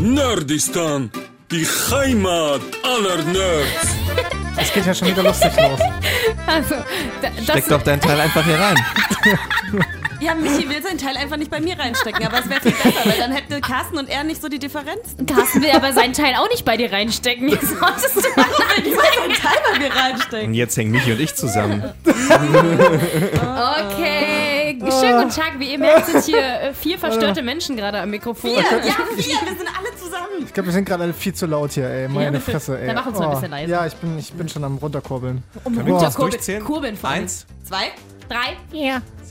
Nerdistan, die Heimat aller Nerds. Es geht ja schon wieder lustig los. Also, da, das, Steck doch deinen Teil einfach hier rein. Ja, Michi will seinen Teil einfach nicht bei mir reinstecken, aber es wäre viel besser, weil dann hätte Carsten und er nicht so die Differenzen. Carsten will aber seinen Teil auch nicht bei dir reinstecken. Jetzt solltest du mal will seinen Teil bei mir reinstecken. Und jetzt hängen Michi und ich zusammen. Okay, schönen guten Tag. Wie ihr merkt, sind hier äh, vier verstörte Menschen gerade am Mikrofon. Ja, ja, wir, wir sind alle zusammen. Ich glaube, wir sind gerade alle viel zu laut hier, ey. Meine Ja, Fresse, ey. Oh. dann mach uns mal ein bisschen leiser. Ja, ich bin, ich bin schon am runterkurbeln. Das durchzählen? Kurbeln vor. Eins. Zwei? Drei.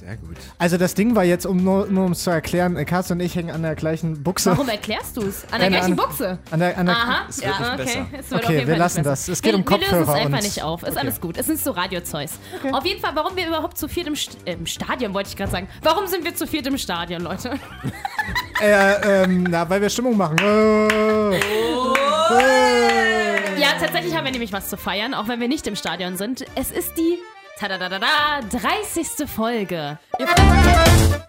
Sehr gut. Also das Ding war jetzt, um nur, nur um es zu erklären, Carsten und ich hängen an der gleichen Buchse. Warum erklärst du es? An der Keine gleichen Ahnung. Buchse. An der, an der, Aha. Es wird nicht okay. besser. Es wird Okay, wir lassen das. Es geht wir, um Wir lösen es Kopfhörer einfach und- nicht auf. Ist alles gut. Es ist so Radiozeus. Auf jeden Fall, warum wir überhaupt zu viert im, St im Stadion, wollte ich gerade sagen. Warum sind wir zu viert im Stadion, Leute? äh, ähm, na, weil wir Stimmung machen. Äh. Ja, tatsächlich haben wir nämlich was zu feiern, auch wenn wir nicht im Stadion sind. Es ist die tadadadada, 30. Folge.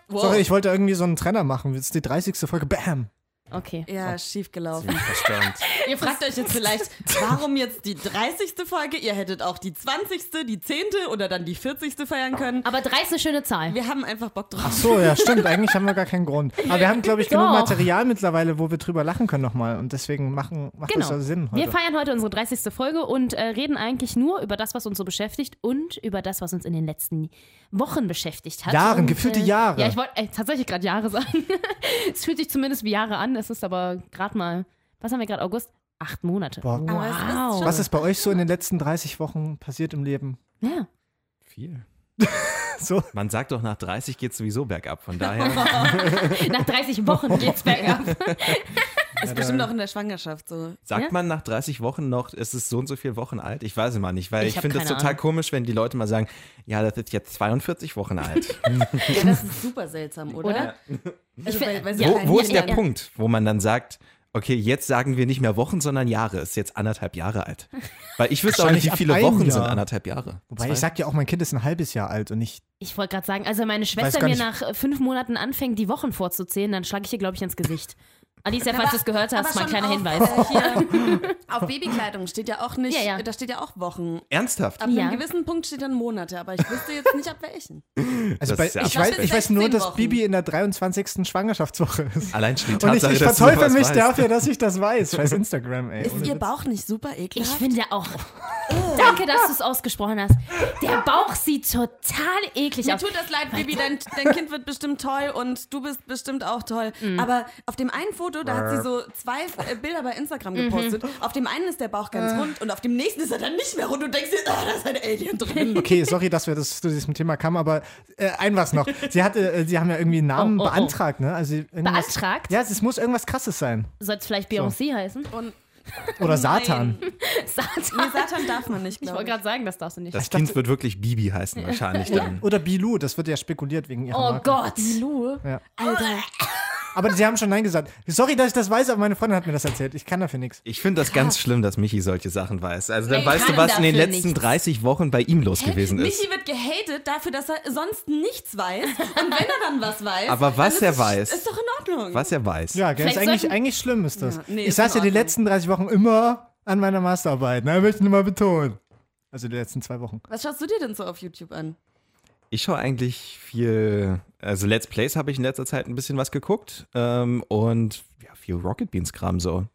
Sorry, ich wollte irgendwie so einen Trenner machen. Das ist die 30. Folge. Bam. Okay. Ja, schief gelaufen. Ihr fragt euch jetzt vielleicht, warum jetzt die 30. Folge? Ihr hättet auch die 20., die 10. oder dann die 40. feiern können. Aber 3 ist eine schöne Zahl. Wir haben einfach Bock drauf. Ach so, ja, stimmt. Eigentlich haben wir gar keinen Grund. Aber wir haben, glaube ich, genug Doch. Material mittlerweile, wo wir drüber lachen können nochmal. Und deswegen machen, macht Genau. das ja Sinn heute. Wir feiern heute unsere 30. Folge und äh, reden eigentlich nur über das, was uns so beschäftigt und über das, was uns in den letzten Wochen beschäftigt hat. Jahren, und, gefühlte äh, Jahre. Ja, ich wollte äh, tatsächlich gerade Jahre sagen. es fühlt sich zumindest wie Jahre an. Es ist aber gerade mal, was haben wir gerade, August? Acht Monate. Boah. Es ist Wow. schon- Was ist bei euch so in den letzten 30 Wochen passiert im Leben? Ja. Viel. So. Man sagt doch, nach 30 geht sowieso bergab. Von daher. Nach 30 Wochen geht's bergab. Ist bestimmt auch in der Schwangerschaft so. Sagt Ja? man nach 30 Wochen noch, es ist so und so viele Wochen alt? Ich weiß es mal nicht, weil Ich ich, finde es total Ahnung. komisch, wenn die Leute mal sagen, ja, das ist jetzt 42 Wochen alt. Ja, das ist super seltsam, oder? Oder? Also, weil, weil wo wo ist der Punkt, wo man dann sagt, okay, jetzt sagen wir nicht mehr Wochen, sondern Jahre, ist jetzt anderthalb Jahre alt? Weil ich wüsste auch nicht, wie viele Wochen sind Jahr. anderthalb Jahre. Wobei Zwei? ich sag ja auch, mein Kind ist ein halbes Jahr alt und nicht. Ich wollte gerade sagen, also meine Schwester mir nach äh, fünf Monaten anfängt, die Wochen vorzuzählen, dann schlage ich ihr, glaube ich, ins Gesicht. Alicia, falls du es gehört hast, mein schon kleiner auf, Hinweis. Äh, hier, auf Babykleidung steht ja auch nicht, Ja, ja. da steht ja auch Wochen. Ernsthaft? Ab Ja. einem gewissen Punkt steht dann Monate, aber ich wüsste jetzt nicht ab welchen. Also bei, ich, weiß, ich weiß nur, 16 dass Wochen. Bibi in der 23. Schwangerschaftswoche ist. Allein schon die Und ich, Tatsache, ich verteufel mich weißt. dafür, dass ich das weiß. Scheiß Instagram, ey. Ist Ohne ihr Witz. Bauch nicht super Ich ekelhaft? finde auch. Danke, dass du es ausgesprochen hast. Der Bauch sieht total eklig Mir aus. tut das leid, Bibi, dein, dein Kind wird bestimmt toll und du bist bestimmt auch toll. Aber auf dem einen Foto, da hat sie so zwei äh, Bilder bei Instagram gepostet. Auf dem einen ist der Bauch ganz rund und auf dem nächsten ist er dann nicht mehr rund und denkst dir, oh, da ist ein Alien drin. Okay, sorry, dass wir das, zu diesem Thema kamen, aber äh, ein was noch. Sie hatte, äh, sie haben ja irgendwie einen Namen Oh, oh, oh. beantragt, ne? Also Beantragt? Ja, es muss irgendwas krasses sein. Soll es vielleicht Beyoncé heißen? Und Oder Satan. Nein. Satan. Nee, Satan darf man nicht, Ich wollte ich. gerade sagen, das darfst du nicht. Das Kind wird wirklich Bibi heißen wahrscheinlich dann. Oder Bilou, das wird ja spekuliert wegen ihrer Oh Marke. Gott. Lu? Ja. Alter. Aber sie haben schon Nein gesagt. Sorry, dass ich das weiß, aber meine Freundin hat mir das erzählt. Ich kann dafür nichts. Ich finde das ganz schlimm, dass Michi solche Sachen weiß. Also dann Er weißt du, was in den letzten nichts. 30 Wochen bei ihm los gewesen ist. Michi wird gehatet dafür, dass er sonst nichts weiß. Und wenn er dann was weiß. Aber was er ist, weiß. Ist doch in Ordnung. Was er weiß. Ja, gell, ist eigentlich, eigentlich schlimm ist das. Ja, nee, ich saß ja die letzten 30 Wochen immer an meiner Masterarbeit. Ne? Möchte ich nur mal betonen. Also die letzten zwei Wochen. Was schaust du dir denn so auf YouTube an? Ich schaue eigentlich viel, also Let's Plays habe ich in letzter Zeit ein bisschen was geguckt ähm, und ja, viel Rocket Beans Kram so.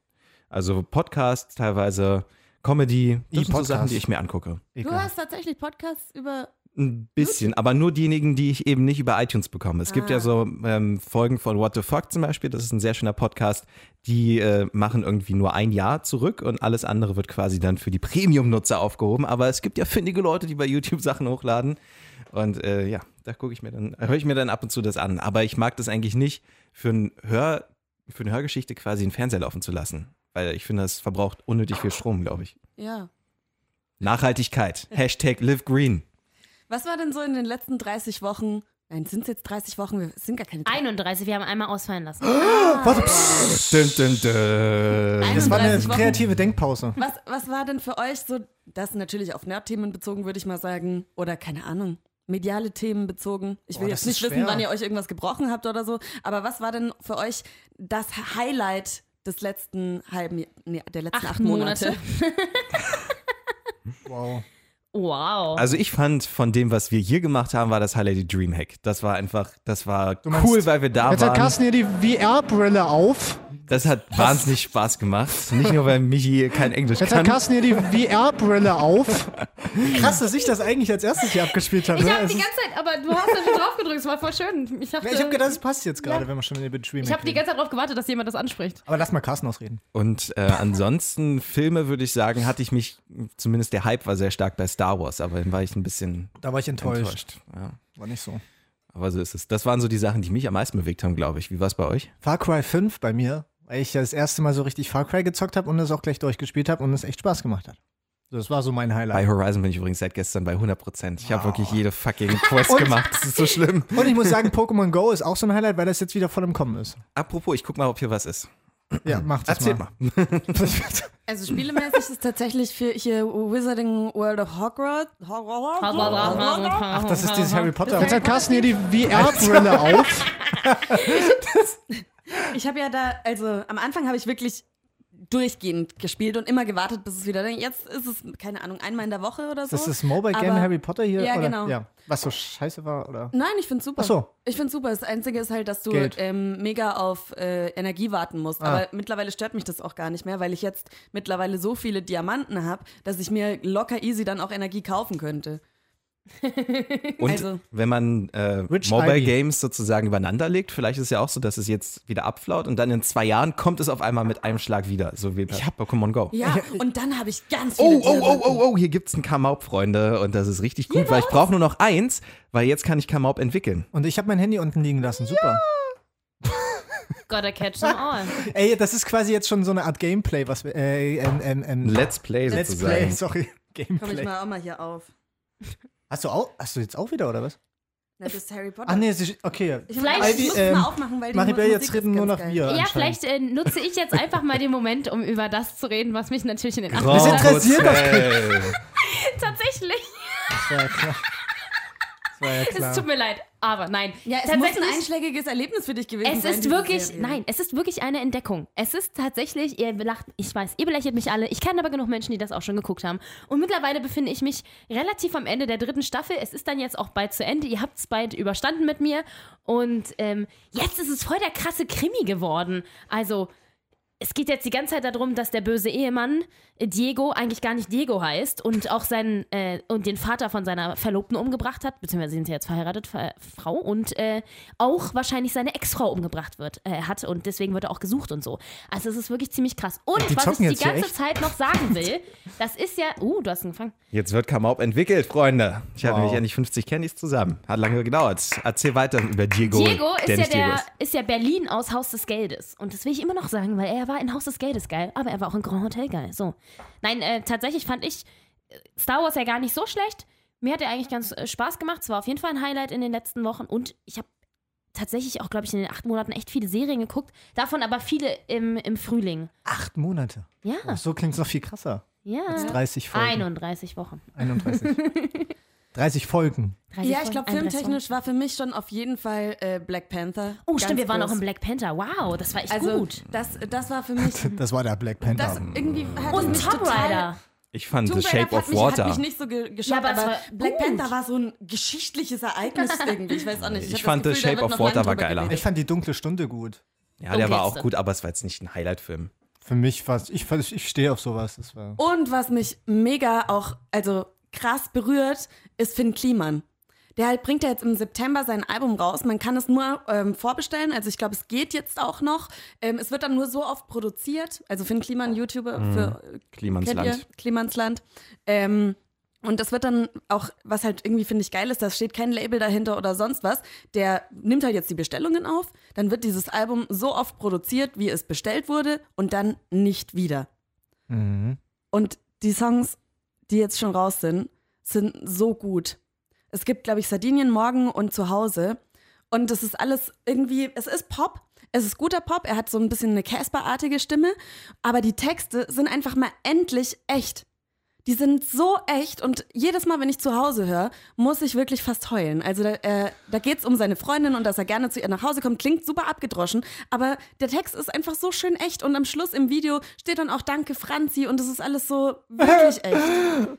Also Podcasts, teilweise Comedy, das sind so. Sachen, die ich mir angucke. Du hast tatsächlich Podcasts über. Ein bisschen, aber nur diejenigen, die ich eben nicht über iTunes bekomme. Es gibt ja so ähm, Folgen von What the Fuck zum Beispiel, das ist ein sehr schöner Podcast, die äh, machen irgendwie nur ein Jahr zurück und alles andere wird quasi dann für die Premium-Nutzer aufgehoben. Aber es gibt ja findige Leute, die bei YouTube Sachen hochladen. Und äh, ja, da gucke ich mir dann, höre ich mir dann ab und zu das an. Aber ich mag das eigentlich nicht, für, ein Hör, für eine Hörgeschichte quasi einen Fernseher laufen zu lassen. Weil ich finde, das verbraucht unnötig viel Strom, glaube ich. Ja. Nachhaltigkeit. Hashtag live green. Was war denn so in den letzten 30 Wochen? Nein, sind es jetzt 30 Wochen? Wir sind gar keine 31, wir haben einmal ausfallen lassen. Warte, psst. Dun, dun, dun. das war eine 31 Wochen. kreative Denkpause. Was, was war denn für euch so, das natürlich auf Nerdthemen bezogen, würde ich mal sagen, oder keine Ahnung, mediale Themen bezogen? Ich will Boah, jetzt nicht wissen, wann ihr euch irgendwas gebrochen habt oder so, aber was war denn für euch das Highlight des letzten halben, nee, der letzten acht, Acht Monate. Monate. Wow. Wow. Also ich fand von dem, was wir hier gemacht haben, war das Highlight die Dreamhack. Das war einfach, das war meinst, cool, weil wir da Jetzt hat waren. Carsten hier die VR-Brille auf. Das hat wahnsinnig Spaß gemacht. Nicht nur, weil Michi kein Englisch Jetzt hat kann. Carsten hier die VR-Brille auf. Krass, dass ich das eigentlich als erstes hier abgespielt habe. ich ne? habe die ist- ganze Zeit, aber du hast da schon drauf gedrückt, es war voll schön. Ich, dachte, Ja, ich habe gedacht, es passt jetzt gerade, Ja. wenn wir schon in den Dream ich habe die ganze Zeit darauf gewartet, dass jemand das anspricht. Aber lass mal Carsten ausreden. Und äh, ansonsten Filme, würde ich sagen, hatte ich mich, zumindest der Hype war sehr stark bei Star Wars, aber dann war ich ein bisschen Da war ich enttäuscht. enttäuscht. Ja. War nicht so. Aber so ist es. Das waren so die Sachen, die mich am meisten bewegt haben, glaube ich. Wie war es bei euch? Far Cry 5 bei mir, weil ich das erste Mal so richtig Far Cry gezockt habe und es auch gleich durchgespielt habe und es echt Spaß gemacht hat. Das war so mein Bei Highlight. Horizon bin ich übrigens seit gestern bei 100 Prozent. Ich habe wirklich jede fucking Quest gemacht. Das ist so schlimm. Und ich muss sagen, Pokémon Go ist auch so ein Highlight, weil das jetzt wieder voll im Kommen ist. Apropos, ich guck mal, ob hier was ist. Ja, macht das Erzähl mal. mal. Also spielemäßig ist tatsächlich für hier Wizarding World of Hogwarts. Ach, das ist dieses Harry Potter. Das Jetzt hat Carsten hier die VR-Brille auf. Ich habe ja da, also am Anfang habe ich wirklich durchgehend gespielt und immer gewartet, bis es wieder. Jetzt ist es, keine Ahnung, einmal in der Woche oder so. Das ist das Mobile Game Aber- Harry Potter hier? Ja, oder? genau. Ja. Was so scheiße war, oder? Nein, ich find's super. Ach so. Ich find's super. Das Einzige ist halt, dass du ähm, mega auf äh, Energie warten musst. Ah. Aber mittlerweile stört mich das auch gar nicht mehr, weil ich jetzt mittlerweile so viele Diamanten habe, dass ich mir locker easy dann auch Energie kaufen könnte. Und Also- wenn man äh, Mobile Ivy. Games sozusagen übereinander legt, vielleicht ist es ja auch so, dass es jetzt wieder abflaut und dann in zwei Jahren kommt es auf einmal mit einem Schlag wieder, so wie bei Pokémon Go. Ja, und dann habe ich ganz viele Oh, oh, oh, oh, oh, hier gibt's ein Kamaup, Freunde, und das ist richtig gut, weil ich brauche nur noch eins, weil jetzt kann ich Kamaup entwickeln. Und ich habe mein Handy unten liegen lassen. Super. Gotta catch them all. Ey, das ist quasi jetzt schon so eine Art Gameplay, was wir. Äh, ähm, ähm, Let's Play Let's sozusagen. Play, sorry. Komm ich Gameplay. mal auch mal hier auf. Hast du auch? Hast du jetzt auch wieder, oder was? Na, das ist Harry Potter. Ach nee, es ist- okay. Ich, Vielleicht- ich Ivy, muss ähm, es mal aufmachen, weil die Maribel, Musik jetzt ist reden nur noch geil. wir. Ja, vielleicht äh, nutze ich jetzt einfach mal den Moment, um über das zu reden, was mich natürlich in den Das 80ern interessiert Hotel. tatsächlich. Das war ja klar. Ja Es tut mir leid, aber nein. Ja, es muss ein einschlägiges Erlebnis für dich gewesen Es sein. ist diese wirklich, Serie. nein, es ist wirklich eine Entdeckung. Es ist tatsächlich, ihr lacht, ich weiß, ihr belächelt mich alle. Ich kenne aber genug Menschen, die das auch schon geguckt haben. Und mittlerweile befinde ich mich relativ am Ende der dritten Staffel. Es ist dann jetzt auch bald zu Ende. Ihr habt es bald überstanden mit mir. Und ähm, jetzt ist es voll der krasse Krimi geworden. Also, es geht jetzt die ganze Zeit darum, dass der böse Ehemann äh, Diego eigentlich gar nicht Diego heißt und auch seinen äh, und den Vater von seiner Verlobten umgebracht hat, beziehungsweise sie sind ja jetzt verheiratet, Ver Frau und äh, auch wahrscheinlich seine Ex-Frau umgebracht wird, äh, hat und deswegen wird er auch gesucht und so. Also es ist wirklich ziemlich krass. Und Die was ich die ganze? Zeit noch sagen will, das ist ja, uh, du hast angefangen. Jetzt wird Kamaup entwickelt, Freunde. Ich hatte Wow. nämlich endlich 50 Candies zusammen. Hat lange gedauert. Erzähl weiter über Diego. Diego ist der ja, nicht Diego der, ist. ist ja Berlin aus Haus des Geldes. Und das will ich immer noch sagen, weil er war in Haus des Geldes geil, aber er war auch in Grand Hotel geil. So. Nein, äh, tatsächlich fand ich äh, Star Wars ja gar nicht so schlecht. Mir hat er eigentlich ganz äh, Spaß gemacht. Es war auf jeden Fall ein Highlight in den letzten Wochen. Und ich habe tatsächlich auch, glaube ich, in den acht Monaten echt viele Serien geguckt. Davon aber viele im, im Frühling. Acht Monate. Ja, Oh, so klingt es noch viel krasser. ja. Als 30 Folgen. 31 Wochen. 31. 30 Folgen. 30 Ja, ich glaube, Folgen, 31 filmtechnisch war für mich schon auf jeden Fall äh, Black Panther. Oh, stimmt, wir waren groß. auch im Black Panther. Wow, das war echt Also, gut. das, das war für mich. Das war der Black Panther. Das irgendwie hat Und mich Tomb total- Raider. Ich fand Tomb The Shape hat of mich, Hat Water. mich nicht so ge geschockt, Ja, aber aber, Black gut. Panther war so ein geschichtliches Ereignis irgendwie. Ich weiß auch nicht. Ich hab fand das The Gefühl, da Shape of Water war geiler. geredet. ich fand die dunkle Stunde gut. Ja, der war auch Dunkelste. gut, aber es war jetzt nicht ein Highlight-Film. Für mich war es, ich, ich stehe auf sowas. Das war, Und was mich mega auch, also krass berührt, ist Finn Kliman. Der halt bringt ja jetzt im September sein Album raus. Man kann es nur ähm, vorbestellen. Also ich glaube, es geht jetzt auch noch. Ähm, es wird dann nur so oft produziert. Also Finn Kliman, YouTuber für äh, Klimansland. Klimansland. Ähm, und das wird dann auch, was halt irgendwie finde ich geil ist, da steht kein Label dahinter oder sonst was. Der nimmt halt jetzt die Bestellungen auf, dann wird dieses Album so oft produziert, wie es bestellt wurde und dann nicht wieder. mhm. Und die Songs, die jetzt schon raus sind, sind so gut. Es gibt, glaube ich, Sardinien morgen und zu Hause. Und das ist alles irgendwie, es ist Pop, es ist guter Pop, er hat so ein bisschen eine Casper-artige Stimme, aber die Texte sind einfach mal endlich echt. Die sind so echt und jedes Mal, wenn ich zu Hause höre, muss ich wirklich fast heulen. Also da, äh, da geht es um seine Freundin und dass er gerne zu ihr nach Hause kommt. Klingt super abgedroschen, aber der Text ist einfach so schön echt und am Schluss im Video steht dann auch Danke Franzi und es ist alles so wirklich echt.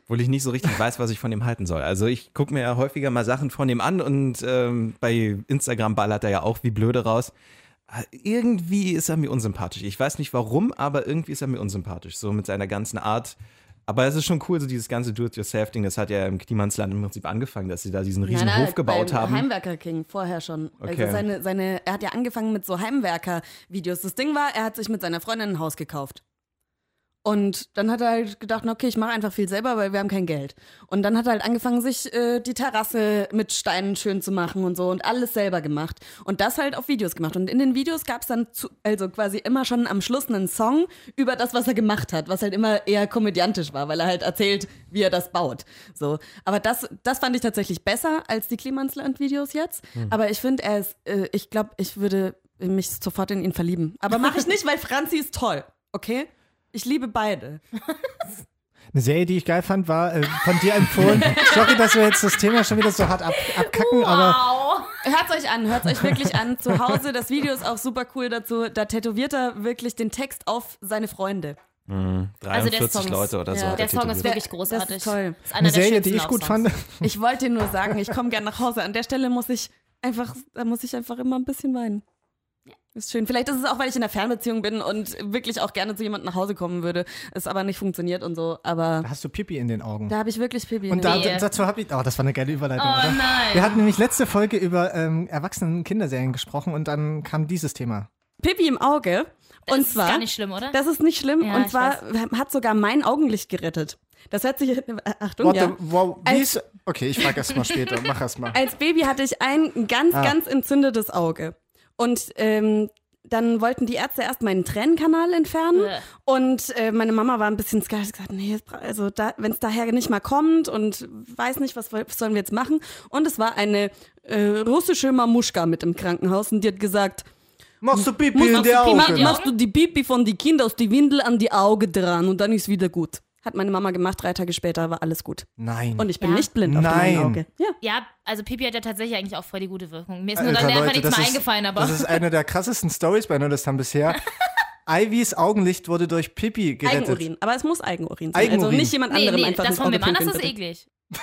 Obwohl ich nicht so richtig weiß, was ich von ihm halten soll. Also ich gucke mir ja häufiger mal Sachen von ihm an und ähm, bei Instagram ballert er ja auch wie blöde raus. Irgendwie ist er mir unsympathisch. Ich weiß nicht warum, aber irgendwie ist er mir unsympathisch. So mit seiner ganzen Art. Aber es ist schon cool, so dieses ganze Do-it-yourself-Ding, das hat ja im Kniemannsland im Prinzip angefangen, dass sie da diesen riesen Nein, nein, Hof gebaut haben. Heimwerker King vorher schon. Okay. Also seine, seine, er hat ja angefangen mit so Heimwerker-Videos. Das Ding war, er hat sich mit seiner Freundin ein Haus gekauft. Und dann hat er halt gedacht, okay, ich mache einfach viel selber, weil wir haben kein Geld. Und dann hat er halt angefangen, sich äh, die Terrasse mit Steinen schön zu machen und so und alles selber gemacht. Und das halt auf Videos gemacht. Und in den Videos gab es dann zu, also quasi immer schon am Schluss einen Song über das, was er gemacht hat, was halt immer eher komödiantisch war, weil er halt erzählt, wie er das baut. So. Aber das, das fand ich tatsächlich besser als die Klimansland-Videos jetzt. Aber ich finde, er ist, äh, ich glaube, ich würde mich sofort in ihn verlieben. Aber mache ich nicht, weil Franzi ist toll, okay? Ich liebe beide. Eine Serie, die ich geil fand, war äh, von dir empfohlen. Sorry, dass wir jetzt das Thema schon wieder so hart ab, abkacken, aber Wow. Hört's euch an, hört's euch wirklich an. Zu Hause, das Video ist auch super cool dazu. Da tätowiert er wirklich den Text auf seine Freunde. 43 Also der Song ist- Leute oder so. ja, hat Der er Song ist wirklich großartig. Das ist toll. Das ist einer eine der Serie, die ich gut fand. Ich wollte nur sagen, ich komme gern nach Hause. An der Stelle muss ich einfach, da muss ich einfach immer ein bisschen weinen. Ist schön. Vielleicht ist es auch, weil ich in einer Fernbeziehung bin und wirklich auch gerne zu jemandem nach Hause kommen würde. Es aber nicht funktioniert und so. Aber Da hast du Pipi in den Augen. da habe ich wirklich Pipi. in Und den da, Nee. dazu habe ich, oh, das war eine geile Überleitung, Oh oder? nein. Wir hatten nämlich letzte Folge über ähm, Erwachsenen-Kinderserien gesprochen und dann kam dieses Thema. Pipi im Auge. Das und ist zwar, gar nicht schlimm, oder? das ist nicht schlimm. Ja, und zwar hat sogar mein Augenlicht gerettet. Das hört sich, äh, Achtung, Warte, ja. wow, wie Als- ist, okay, ich frage erst mal später, mach erst mal. Als Baby hatte ich ein ganz, Ah. ganz entzündetes Auge. Und ähm, dann wollten die Ärzte erst meinen Tränenkanal entfernen. Bäh. Und äh, meine Mama war ein bisschen skeptisch, hat gesagt, nee, also da, wenn es daher nicht mal kommt und weiß nicht, was, was sollen wir jetzt machen. Und es war eine äh, russische Mamuschka mit im Krankenhaus und die hat gesagt, Machst du Pipi in Pipi- Augen? die machst du die Pipi von die Kinder aus die Windel an die Auge dran und dann ist wieder gut. Hat meine Mama gemacht, drei Tage später war alles gut. Nein. Und ich bin Ja. nicht blind auf dem Nein. einen Auge. Ja. Ja, also Pipi hat ja tatsächlich eigentlich auch voll die gute Wirkung. Mir ist nur Alter, dann einfach Leute, nichts das mehr ist- eingefallen, aber. Das ist eine der krassesten Stories bei Nerdistan bisher. Ivys Augenlicht wurde durch Pipi gerettet. Eigenurin. Aber es muss Eigenurin sein. Also Eigenurin. nicht jemand nee, anderem nee, einfach das von Auge wem anders pinkeln, ist bitte. eklig.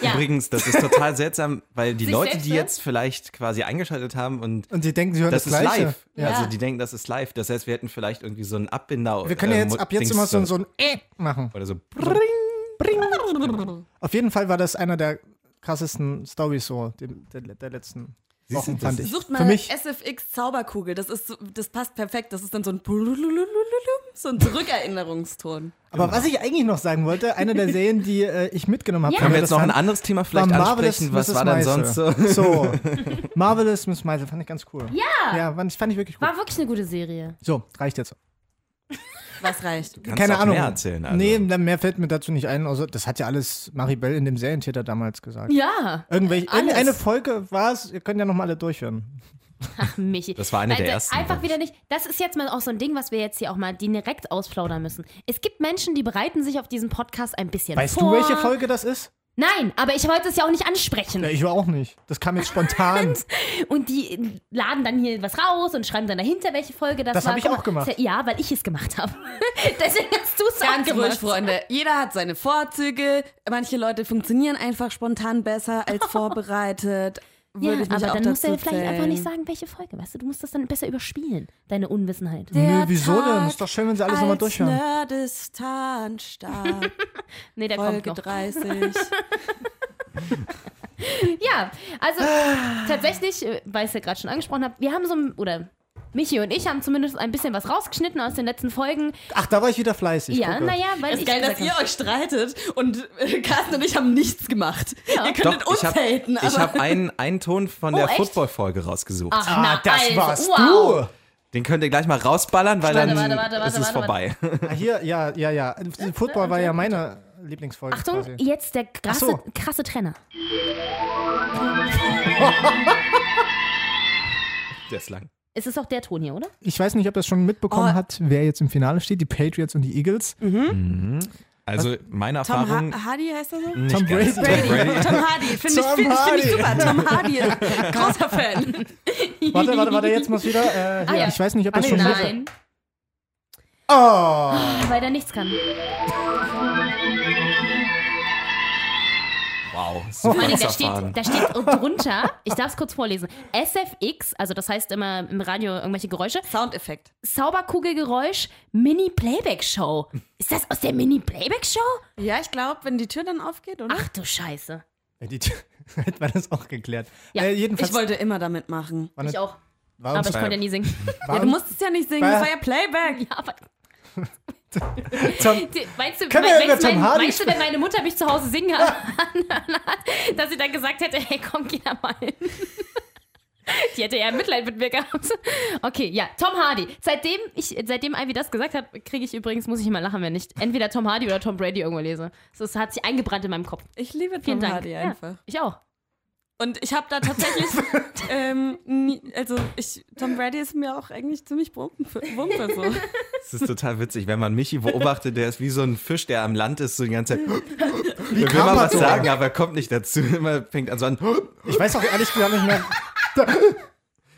ja. Übrigens, das ist total seltsam, weil die Sich Leute, selbst die hören? jetzt vielleicht quasi eingeschaltet haben und Und die denken, sie hören das, das, ist Gleiche. live. Ja. Also die denken, das ist live. Das heißt, wir hätten vielleicht irgendwie so einen Abbinder. Wir können ja äh, jetzt ab jetzt immer so, so ein äh machen. Oder so. Auf jeden Fall war das einer der krassesten Stories so der, der, der letzten Wochen, das fand ich. Sucht Für mal mich, SFX Zauberkugel. Das ist so, das passt perfekt. Das ist dann so ein so ein Zurückerinnerungston. aber was ich eigentlich noch sagen wollte, eine der Serien, die äh, ich mitgenommen habe, Ja. Können wir jetzt noch ein anderes Thema war vielleicht Marvelous ansprechen? Was Mrs. war denn sonst so? So, Marvelous Miss Maisel fand ich ganz cool. Ja. Ja, fand ich, fand ich wirklich gut. War wirklich eine gute Serie. So, reicht jetzt. Was reicht? Kannst Keine auch Ahnung. mehr erzählen. Also. Nee, mehr fällt mir dazu nicht ein. Also, das hat ja alles Maribel in dem Serientäter damals gesagt. Ja. Irgendwelche, Alles. irgendeine Folge war es, ihr könnt ja nochmal alle durchhören. Ach, Michi. Das war eine der Also ersten, Einfach wieder nicht. Das ist jetzt mal auch so ein Ding, was wir jetzt hier auch mal direkt ausplaudern müssen. Es gibt Menschen, die bereiten sich auf diesen Podcast ein bisschen Weißt vor. du, welche Folge das ist? Nein, aber ich wollte es ja auch nicht ansprechen. Ja, ich auch nicht. Das kam jetzt spontan. Und die laden dann hier was raus und schreiben dann dahinter, welche Folge das, Das war. hab ich Guck mal, auch gemacht. Ja, weil ich es gemacht habe. Deswegen hast du es auch Ganz ruhig, Freunde. Jeder hat seine Vorzüge. Manche Leute funktionieren einfach spontan besser als vorbereitet. Ja, Würde ich mich aber auch dann musst du ja vielleicht einfach nicht sagen, welche Folge, weißt du? Du musst das dann besser überspielen, deine Unwissenheit. Nö, wieso denn? Tag, Ist doch schön, wenn sie alles nochmal durchhören. Nerdistan starb, Nee, der kommt Folge noch. 30. Ja, also tatsächlich, äh, weil ich es ja gerade schon angesprochen habe, wir haben so ein, oder Michi und ich haben zumindest ein bisschen was rausgeschnitten aus den letzten Folgen. Ach, da war ich wieder fleißig. ja, gucke. naja, weil Es ich ist geil, dass ihr euch streitet und äh, Carsten und ich haben nichts gemacht. Ja. Ihr könntet Doch, uns ich habe haten, aber ich hab einen, einen Ton von Oh, der? Football-Folge rausgesucht. Ach, Ah, na, das also, warst wow. du. Den könnt ihr gleich mal rausballern, weil Warte, dann warte, warte, warte, ist es warte, vorbei. Ah, Hier, ja, ja, ja. Football war ja meine Lieblingsfolge. Achtung, quasi. jetzt der krasse, so. krasse Trenner. Der ist lang. Es ist auch der Ton hier, oder? Ich weiß nicht, ob das schon mitbekommen Oh. hat, wer jetzt im Finale steht. Die Patriots und die Eagles. Also meine Tom Erfahrung. ha Hardy heißt er so? nicht Tom ganz. Brady. Brady. Tom Hardy, finde ich, Tom find, ich- find ich Hardy. super. Tom Hardy, großer Fan. Warte, warte, warte, jetzt muss wieder. Äh, Ah, ja. Ich weiß nicht, ob Ah, das nee, schon nein, Oh! weil er nichts kann. Wow, Vor super allem, da steht, da steht drunter, ich darf es kurz vorlesen, SFX, also das heißt immer im Radio irgendwelche Geräusche, Soundeffekt. Zauberkugelgeräusch, Mini-Playback-Show. Ist das aus der Mini-Playback-Show? Ja, ich glaube, wenn die Tür dann aufgeht, oder? Ach du Scheiße. Ja, die- Hätten wir das auch geklärt. Ja, äh, jedenfalls ich wollte immer damit machen. war Ich auch. war Aber ich konnte ja nie singen. Ja, du musstest ja nicht singen, das war ja Playback. Ja, aber Tom, Meinst du, mein, meinst, Tom mein, Hardy meinst du, wenn meine Mutter mich zu Hause singen hat, dass sie dann gesagt hätte, hey, komm, geh da mal hin. Die hätte eher Mitleid mit mir gehabt. Okay, ja, Tom Hardy. Seitdem, ich, seitdem Ivy das gesagt hat, kriege ich übrigens, muss ich immer lachen, wenn ich entweder Tom Hardy oder Tom Brady irgendwo lese. Das hat sich eingebrannt in meinem Kopf. Ich liebe Vielen Tom Dank. Hardy Ja, einfach. ich auch. Und ich habe da tatsächlich, ähm, nie, also ich, Tom Brady ist mir auch eigentlich ziemlich Wumpe, Wumpe so. Das ist total witzig, wenn man Michi beobachtet, der ist wie so ein Fisch, der am Land ist, so die ganze Zeit. wie will mal was sagen, aber er kommt nicht dazu. Immer fängt an so an. Ich weiß auch ehrlich gesagt nicht mehr.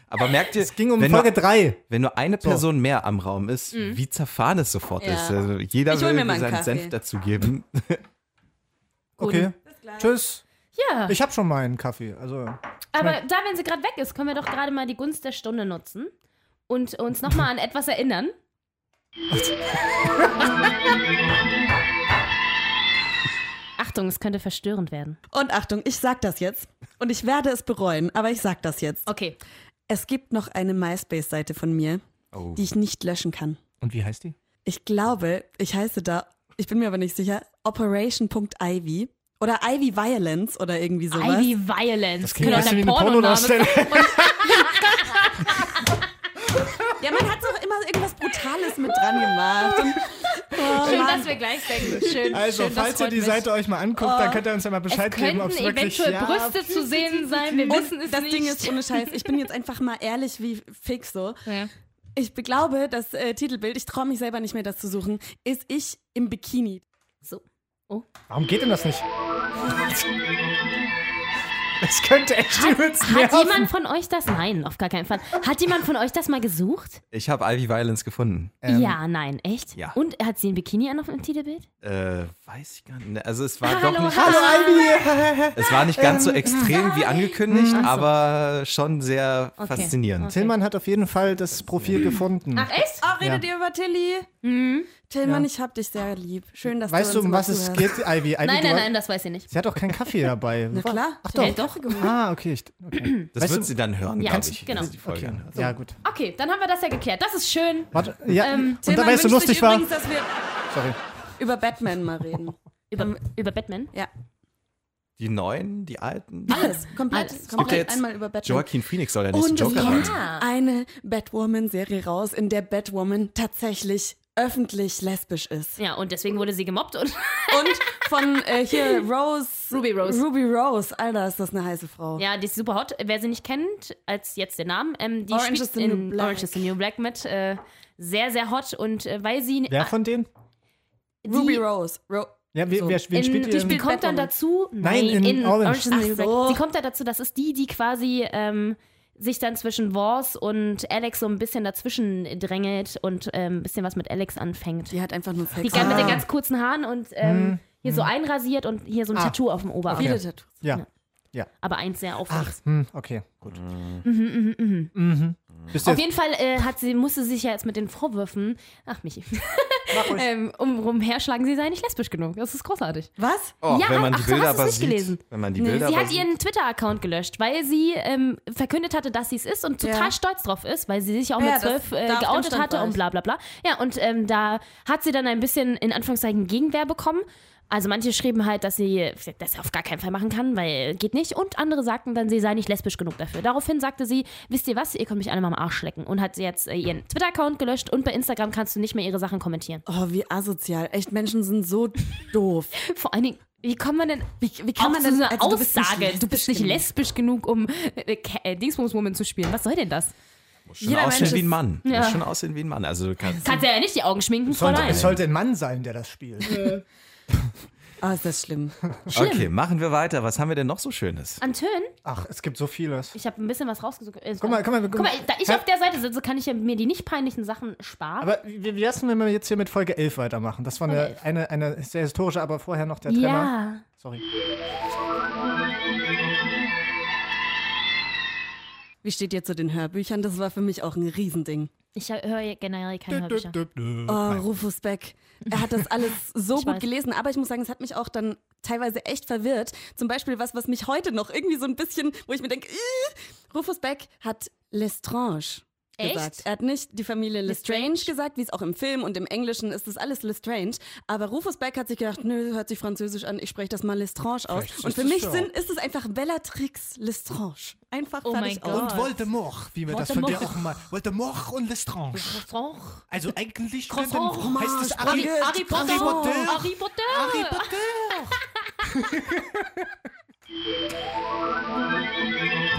Aber merkt ihr, Es ging um Folge nur, 3. wenn nur eine Person mehr am Raum ist, wie zerfahren es sofort Ja. ist. Also jeder will seinen Kaffee. Senf dazugeben. Okay. Tschüss. Ja, Ich habe schon mal einen Kaffee. Also, aber da, wenn sie gerade weg ist, können wir doch gerade mal die Gunst der Stunde nutzen und uns nochmal an etwas erinnern. Achtung, es könnte verstörend werden. Und Achtung, ich sag das jetzt. Und ich werde es bereuen, aber ich sag das jetzt. Okay. Es gibt noch eine MySpace-Seite von mir, Oh. die ich nicht löschen kann. und wie heißt die? Ich glaube, ich heiße da, ich bin mir aber nicht sicher, Operation.ivy oder Ivy Violence oder irgendwie sowas. Ivy Violence. Das klingt Könnte ein bisschen wie eine. Pornodarsteller. Ja, man hat doch immer irgendwas Brutales mit dran gemacht. Und, oh, Schön, Mann. dass wir gleich denken. Schön, Also, schön, das falls ihr die mich. Seite euch mal anguckt, dann könnt ihr uns ja mal es Bescheid geben, ob es wirklich eventuell ja, Brüste zu sehen sein. Wir wissen es das nicht. Ding ist, ohne Scheiß, ich bin jetzt einfach mal ehrlich wie fix so. Ja. Ich glaube, das äh, Titelbild, ich traue mich selber nicht mehr, das zu suchen, ist ich im Bikini. So. Warum geht denn das nicht? Das könnte echt übelst Hat nerven. jemand von euch das? Nein, auf gar keinen Fall. Hat jemand von euch das mal gesucht? Ich habe Ivy Violence gefunden. Ähm, ja, nein, echt? ja. Und hat sie ein Bikini an auf dem Titelbild? Äh, weiß ich gar nicht. Also es war Ah, doch hallo, nicht. hallo. Ivy! Es war nicht ganz so extrem wie angekündigt, so. aber schon sehr Okay. faszinierend. Tillmann hat auf jeden Fall das Profil gefunden. Ach, echt? Oh, redet ihr über Tilly? Mhm. Tillmann, Ja. ich hab dich sehr lieb. Schön, dass Weißt du du, uns um was es geht, Ivy? Ivy Nein, du nein, nein, das weiß ich nicht. Sie hat doch keinen Kaffee dabei. Na klar. Ach doch. Gemacht. Ah, okay. Ich, okay. Das Weißt wird du- sie dann hören, Ja, glaube ich. genau. die Folge Okay. anhört. Ja, gut. Okay, dann haben wir das ja geklärt. Das ist schön. Warte, ja. Ähm, und da Tillmann weißt du, wünscht lustig sich war. übrigens, dass wir Sorry. über Batman mal reden. Über, über Batman? Ja, Die neuen, die alten. alles. Komplett, Alles. komplett jetzt einmal über Batman. Joaquin Phoenix soll der nächste Und es Joker kommt sein. Eine Batwoman-Serie raus, in der Batwoman tatsächlich öffentlich lesbisch ist. Ja, und deswegen wurde sie gemobbt und Und von äh, hier Rose. Ruby Rose. Ruby Rose. Alter, ist das eine heiße Frau. Ja, die ist super hot. Wer sie nicht kennt, als jetzt den Namen, ähm, die Orange spielt is the in New Black. Orange is the New Black mit. Äh, sehr, sehr hot und äh, weil sie. Wer von denen? die, Ruby Rose. Ro Ja, wer, So. wer, wen in, spielt die ihr? spielt, kommt dann dazu. Nein, in Orange. is the New Black. so. Sie kommt da dazu, das ist die, die quasi ähm, sich dann zwischen Wars und Alex so ein bisschen dazwischen drängelt und ähm, ein bisschen was mit Alex anfängt. Die hat einfach nur Sex. Die kann mit Ah. den ganz kurzen Haaren und ähm, hier so einrasiert und hier so ein Ah. Tattoo auf dem Oberarm. Viele Tattoos. Ja. Aber eins sehr auffällig. Ach, hm, okay, gut. Mhm, mhm, mhm. Mhm. Bist du Auf jeden Fall äh, hat sie, musste sie sich ja jetzt mit den Vorwürfen, ach Michi. ähm, um, umherschlagen, sie sei nicht lesbisch genug. Das ist großartig. Was? Oh, Ja, wenn man die ach so, Bilder hast du's aber nicht sieht, gelesen? wenn man die Nee, Bilder Sie hat sieht, ihren Twitter-Account gelöscht, weil sie ähm, verkündet hatte, dass sie es ist und total Ja. stolz drauf ist, weil sie sich auch Ja, mit zwölf äh, geoutet hatte und bla bla bla. Ja, und ähm, da hat sie dann ein bisschen in Anführungszeichen Gegenwehr bekommen. Also manche schrieben halt, dass sie das auf gar keinen Fall machen kann, weil geht nicht. Und andere sagten dann, sie sei nicht lesbisch genug dafür. Daraufhin sagte sie, wisst ihr was, ihr könnt mich alle mal am Arsch lecken. Und hat jetzt äh, ihren Twitter-Account gelöscht und bei Instagram kannst du nicht mehr ihre Sachen kommentieren. Oh, wie asozial. Echt, Menschen sind so doof. Vor allen Dingen, wie kommt man denn, wie, wie kann kann man denn- so eine also du bist nicht Aussage, du bist nicht lesbisch genug, um äh, äh, Dingsbums-Woman zu spielen. Was soll denn das? schon jeder aussehen Mensch wie ein Mann. Ja. Muss schon aussehen wie ein Mann. Also du kannst Kannst ja nicht die Augen schminken, sollte, Fräulein. es sollte ein Mann sein, der das spielt. Ah, ist das schlimm. Okay, machen wir weiter. Was haben wir denn noch so Schönes? An Tönen? Ach, es gibt so vieles. Ich habe ein bisschen was rausgesucht. Äh, Guck mal, guck mal, guck Guck mal, da ich auf der Seite sitze, kann ich ja mir die nicht peinlichen Sachen sparen. Aber wie wär's denn, wenn wir jetzt hier mit Folge 11 weitermachen? Das war eine, 11. eine, eine sehr historische, aber vorher noch der Trenner. ja. Sorry. Wie steht ihr zu den Hörbüchern? Das war für mich auch ein Riesending. Ich höre generell keine Hörbücher. Oh, Rufus Beck. Er hat das alles so gut weiß. gelesen, aber ich muss sagen, es hat mich auch dann teilweise echt verwirrt. Zum Beispiel was, was mich heute noch irgendwie so ein bisschen, wo ich mir denke, "Ih." Rufus Beck hat Lestrange Echt? gesagt. Er hat nicht die Familie Lestrange Lestrange? gesagt, wie es auch im Film und im Englischen ist das alles Lestrange. Aber Rufus Beck hat sich gedacht, nö, hört sich französisch an, ich spreche das mal Lestrange aus. Vielleicht Und für mich sind, ist es einfach Bellatrix Lestrange. Einfach Oh fertig mein aus. Gott. Und Voldemort, wie wir das von dir auch mal. Voldemort und Lestrange. Croissant. Also eigentlich könnten- heißt es Harry- Harry, Harry Potter. Harry Potter. Harry Potter. Harry Potter.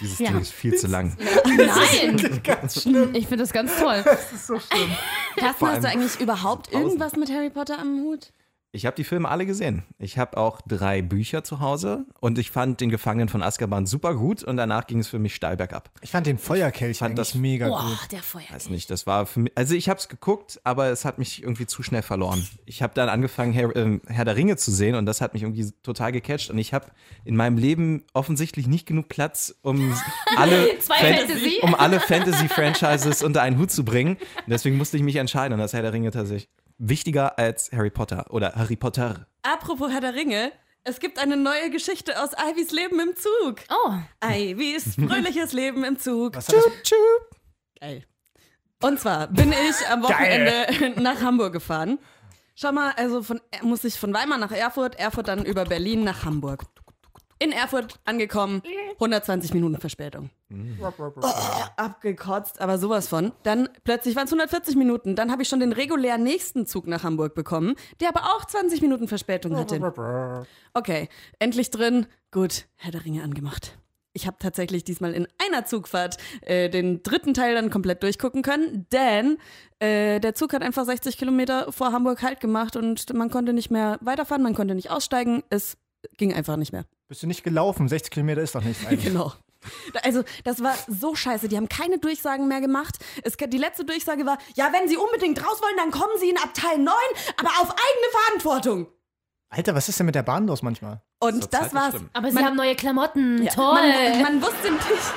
Dieses Ja. Ding ist viel zu lang. Nein. Ganz schlimm. Ich finde das ganz toll. Das ist so schlimm. Carsten, hast du eigentlich überhaupt irgendwas mit Harry Potter am Hut? Ich habe die Filme alle gesehen. Ich habe auch drei Bücher zu Hause und ich fand den Gefangenen von Azkaban super gut und danach ging es für mich steil bergab. Ich fand den Feuerkelch Fand eigentlich das- mega Boah, gut. der Feuer. Weiß nicht, das war für mich, also ich habe es geguckt, aber es hat mich irgendwie zu schnell verloren. Ich habe dann angefangen, Herr, ähm, Herr der Ringe zu sehen und das hat mich irgendwie total gecatcht und ich habe in meinem Leben offensichtlich nicht genug Platz, um alle, Fantasy. um alle Fantasy-Franchises unter einen Hut zu bringen. Und deswegen musste ich mich entscheiden und das Herr der Ringe tatsächlich wichtiger als Harry Potter oder Harry Potter. Apropos Herr der Ringe, es gibt eine neue Geschichte aus Ivys Leben im Zug. Oh, Ivys fröhliches Leben im Zug. Was hat das? Geil. Und zwar bin ich am Wochenende nach Hamburg gefahren. Schau mal, also von, muss ich von Weimar nach Erfurt, Erfurt dann über Berlin nach Hamburg. In Erfurt angekommen, 120 Minuten Verspätung. Oh, abgekotzt, aber sowas von. Dann plötzlich waren es 140 Minuten. Dann habe ich schon den regulär nächsten Zug nach Hamburg bekommen, der aber auch 20 Minuten Verspätung hatte. Okay, endlich drin. Gut, Herr der Ringe angemacht. Ich habe tatsächlich diesmal in einer Zugfahrt äh, den dritten Teil dann komplett durchgucken können, denn äh, der Zug hat einfach 60 Kilometer vor Hamburg Halt gemacht und man konnte nicht mehr weiterfahren, man konnte nicht aussteigen. Es ging einfach nicht mehr. Bist du nicht gelaufen? 60 Kilometer ist doch nichts eigentlich. Genau. Also, das war so scheiße. Die haben keine Durchsagen mehr gemacht. Es, die letzte Durchsage war: Ja, wenn Sie unbedingt raus wollen, dann kommen Sie in Abteil 9, aber auf eigene Verantwortung. Alter, was ist denn mit der Bahn los manchmal? Und das Zeit war's. bestimmt. aber sie Man- haben neue Klamotten. Ja, Toll. Man, man wusste nicht.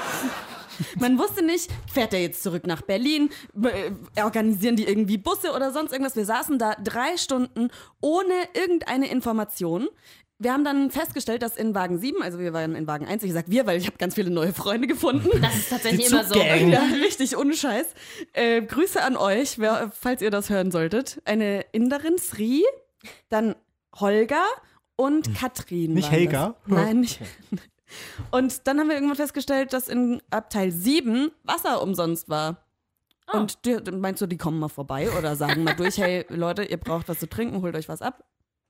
Man wusste nicht, fährt er jetzt zurück nach Berlin, äh, organisieren die irgendwie Busse oder sonst irgendwas. Wir saßen da drei Stunden ohne irgendeine Information. Wir haben dann festgestellt, dass in Wagen 7, also wir waren in Wagen 1, ich sag wir, weil ich habe ganz viele neue Freunde gefunden. das ist tatsächlich immer so. Ja, richtig unscheiß. Äh, Grüße an euch, wer, falls ihr das hören solltet. Eine Inderin, Sri, dann Holger und Katrin. Nicht Helga? Das. Nein, nicht. Und dann haben wir irgendwann festgestellt, dass in Abteil 7 Wasser umsonst war. Oh. Und die, meinst du, die kommen mal vorbei oder sagen mal durch, hey Leute, ihr braucht was zu trinken, holt euch was ab?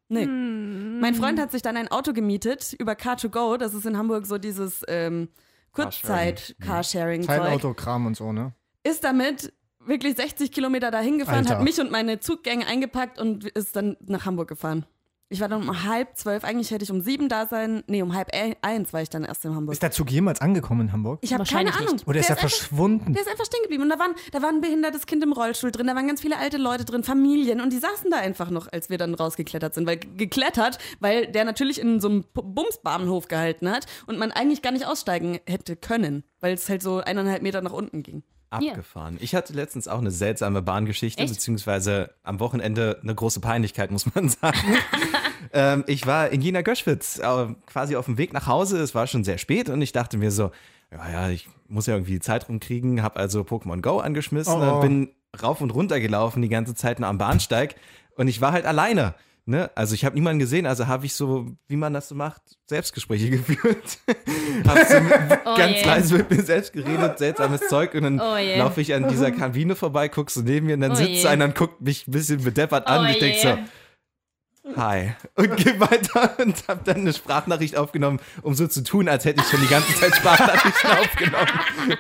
Nee. Hm. Mein Freund hat sich dann ein Auto gemietet über Car2Go. Das ist in Hamburg so dieses ähm, Kurzzeit-Carsharing-Zeug. Teilautogramm und so, ne? Ist damit wirklich 60 Kilometer dahin gefahren, Alter. hat mich und meine Zuggänge eingepackt und ist dann nach Hamburg gefahren. Ich war dann um halb zwölf, eigentlich hätte ich um sieben da sein. Nee, um halb e- eins war ich dann erst in Hamburg. Ist der Zug jemals angekommen in Hamburg? Ich habe keine Wahrscheinlich Ahnung. nicht. Oder ist er einfach, verschwunden? der ist einfach stehen geblieben. Und da, waren, da war ein behindertes Kind im Rollstuhl drin, da waren ganz viele alte Leute drin, Familien. Und die saßen da einfach noch, als wir dann rausgeklettert sind. Weil geklettert, weil der natürlich in so einem Bumsbahnhof gehalten hat und man eigentlich gar nicht aussteigen hätte können, weil es halt so eineinhalb Meter nach unten ging. Abgefahren. Ich hatte letztens auch eine seltsame Bahngeschichte, Echt? beziehungsweise am Wochenende eine große Peinlichkeit, muss man sagen. ähm, ich war in Jena Göschwitz, äh, quasi auf dem Weg nach Hause. Es war schon sehr spät und ich dachte mir so, ja, ja, ich muss ja irgendwie die Zeit rumkriegen, habe also Pokémon Go angeschmissen, Oh, oh. bin rauf und runter gelaufen die ganze Zeit nur am Bahnsteig und ich war halt alleine. Ne? Also ich habe niemanden gesehen, also habe ich so, wie man das so macht, Selbstgespräche geführt. habe so Oh ganz je. leise mit mir selbst geredet, seltsames Zeug und dann Oh je. laufe ich an dieser Kabine vorbei, guckst du neben mir und dann Oh sitzt je. einer und guckt mich ein bisschen bedeppert an Oh und ich denk je. so, hi. Und geh weiter und hab dann eine Sprachnachricht aufgenommen, um so zu tun, als hätte ich schon die ganze Zeit Sprachnachrichten aufgenommen.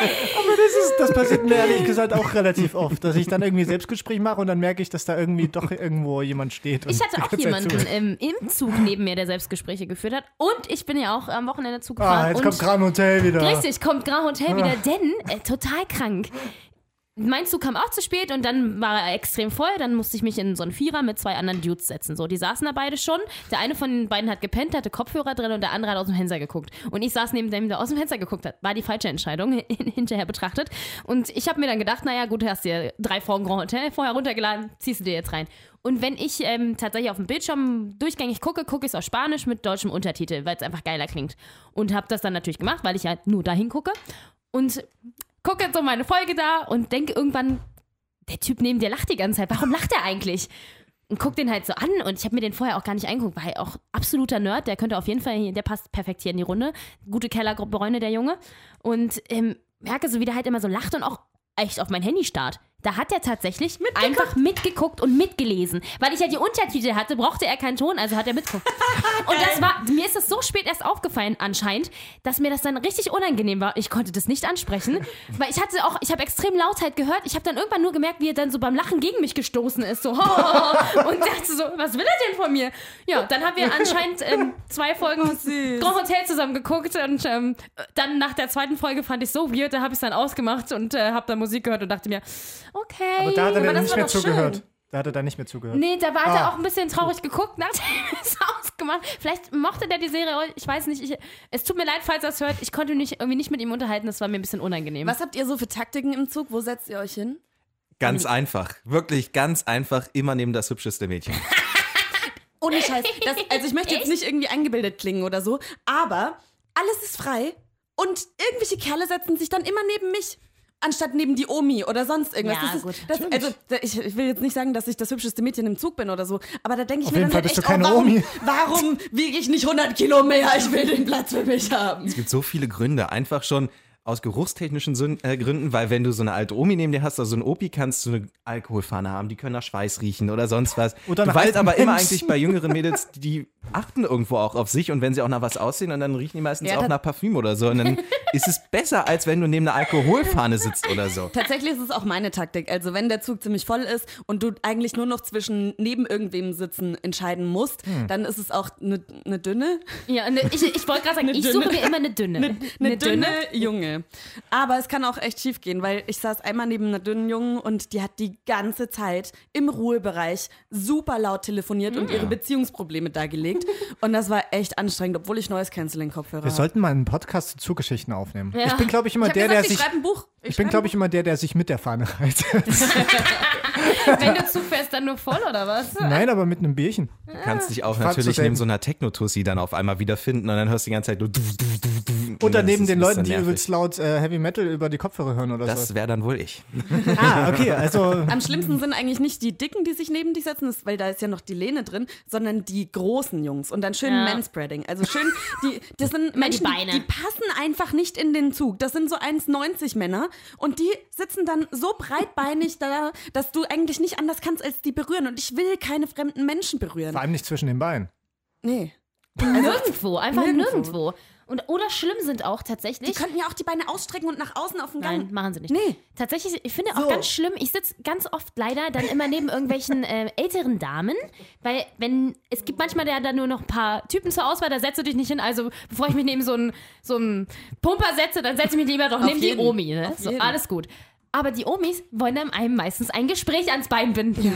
Aber das, ist, das passiert mir ehrlich gesagt auch relativ oft, dass ich dann irgendwie Selbstgespräch mache und dann merke ich, dass da irgendwie doch irgendwo jemand steht. Ich hatte auch jemanden im, im Zug neben mir, der Selbstgespräche geführt hat. Und ich bin ja auch am Wochenende Zug Ah, gefahren. jetzt und kommt Gran Hotel wieder. Richtig, kommt Grand Hotel wieder, denn äh, total krank. Mein Zug kam auch zu spät und dann war er extrem voll. Dann musste ich mich in so einen Vierer mit zwei anderen Dudes setzen. So, die saßen da beide schon. Der eine von den beiden hat gepennt, hatte Kopfhörer drin und der andere hat aus dem Fenster geguckt. Und ich saß neben dem, der aus dem Fenster geguckt hat. War die falsche Entscheidung hinterher betrachtet. Und ich habe mir dann gedacht, naja, gut, du hast dir drei Folgen Grand Hotel vorher runtergeladen, ziehst du dir jetzt rein. Und wenn ich ähm, tatsächlich auf dem Bildschirm durchgängig gucke, gucke ich es auf Spanisch mit deutschem Untertitel, weil es einfach geiler klingt. Und habe das dann natürlich gemacht, weil ich halt nur dahin gucke. Und gucke jetzt so meine Folge da und denke irgendwann, der Typ neben dir lacht die ganze Zeit. Warum lacht er eigentlich? Und guck den halt so an und ich habe mir den vorher auch gar nicht angeguckt, weil auch absoluter Nerd, der könnte auf jeden Fall, hier, der passt perfekt hier in die Runde. Gute Kellergruppe Bräune, der Junge. Und ähm, merke so, wie der halt immer so lacht und auch echt auf mein Handy starrt. Da hat er tatsächlich einfach mitgeguckt und mitgelesen. Weil ich ja die Untertitel hatte, brauchte er keinen Ton, also hat er mitgeguckt. und das war, mir ist das so spät erst aufgefallen anscheinend, dass mir das dann richtig unangenehm war. Ich konnte das nicht ansprechen, weil ich hatte auch, ich habe extrem Lautheit gehört. Ich habe dann irgendwann nur gemerkt, wie er dann so beim Lachen gegen mich gestoßen ist. So, und dachte so, was will er denn von mir? Ja, dann haben wir anscheinend ähm, zwei Folgen süß. Grand Hotel zusammen geguckt und ähm, dann nach der zweiten Folge fand ich so weird, da habe ich es dann ausgemacht und äh, habe dann Musik gehört und dachte mir, okay. Aber da hat er dann nicht mehr doch schön. zugehört. Da hat er dann nicht mehr zugehört. Nee, da war, hat er Ah. auch ein bisschen traurig geguckt, nachdem er es ausgemacht. Vielleicht mochte der die Serie, ich weiß nicht. Ich, es tut mir leid, falls er es hört. Ich konnte mich irgendwie nicht mit ihm unterhalten, das war mir ein bisschen unangenehm. Was habt ihr so für Taktiken im Zug? Wo setzt ihr euch hin? Ganz einfach. Wirklich ganz einfach. Immer neben das hübscheste Mädchen. Ohne Scheiß. Das, also ich möchte jetzt nicht irgendwie eingebildet klingen oder so, aber alles ist frei und irgendwelche Kerle setzen sich dann immer neben mich. Anstatt neben die Omi oder sonst irgendwas. Ja, das ist, gut. das, also ich, ich will jetzt nicht sagen, dass ich das hübscheste Mädchen im Zug bin oder so, aber da denke ich Auf mir dann Fall halt echt, oh, warum, Omi. warum wiege ich nicht 100 Kilo mehr? Ich will den Platz für mich haben. Es gibt so viele Gründe. Einfach schon aus geruchstechnischen äh, Gründen, weil wenn du so eine alte Omi neben dir hast, oder so ein Opi, kannst du eine Alkoholfahne haben, die können nach Schweiß riechen oder sonst was. Oder du weißt aber immer Menschen. eigentlich bei jüngeren Mädels, die achten irgendwo auch auf sich und wenn sie auch nach was aussehen und dann riechen die meistens Ja, auch nach Parfüm oder so. Und dann ist es besser, als wenn du neben einer Alkoholfahne sitzt oder so. Tatsächlich ist es auch meine Taktik. Also wenn der Zug ziemlich voll ist und du eigentlich nur noch zwischen neben irgendwem sitzen entscheiden musst, Hm. dann ist es auch eine ne dünne, ja, ne, ich, ich wollte gerade sagen, ich dünne- suche mir immer eine dünne. eine, eine dünne Junge. Aber es kann auch echt schief gehen, weil ich saß einmal neben einer dünnen Jungen und die hat die ganze Zeit im Ruhebereich super laut telefoniert und ihre Beziehungsprobleme dargelegt. Und das war echt anstrengend, obwohl ich neues Canceling-Kopfhörer Wir habe. sollten mal einen Podcast zu Zuggeschichten aufnehmen. Ja. Ich bin, glaube ich, immer Ich der, gesagt, der ich sich. ein Buch. Ich bin, glaube ich, immer der, der sich mit der Fahne reitet. Wenn du zufährst, dann nur voll oder was? Nein, aber mit einem Bierchen. Du kannst dich auch fahr natürlich zu neben so einer Techno-Tussi dann auf einmal wiederfinden und dann hörst du die ganze Zeit nur du, du, du, du. Oder neben den Leuten, die übelst laut äh, Heavy Metal über die Kopfhörer hören oder Das so. wäre dann wohl ich. Ah, okay, also. Am schlimmsten sind eigentlich nicht die Dicken, die sich neben dich setzen, das- weil da ist ja noch die Lehne drin, sondern die großen Jungs und dann schön Ja. Manspreading. Also schön, die, das sind Menschen, die, die passen einfach nicht in den Zug. Das sind so 1,90 Männer und die sitzen dann so breitbeinig da, dass du eigentlich nicht anders kannst, als die berühren. Und ich will keine fremden Menschen berühren. Vor allem nicht zwischen den Beinen. Nee. Nirgendwo, einfach nirgendwo. Nirgendwo. Und, oder schlimm sind auch Die tatsächlich. könnten ja auch die Beine ausstrecken und nach außen auf den Gang. Nein, machen sie nicht. Nee. Tatsächlich, ich finde auch So. ganz schlimm, ich sitze ganz oft leider dann immer neben irgendwelchen äh, älteren Damen, weil wenn, es gibt manchmal ja dann nur noch ein paar Typen zur Auswahl, da setzt du dich nicht hin, also bevor ich mich neben so einen so einen Pumper setze, dann setze ich mich lieber doch Auf neben jeden. die Omi. Ne? So, alles gut. Aber die Omis wollen dann einem meistens ein Gespräch ans Bein binden.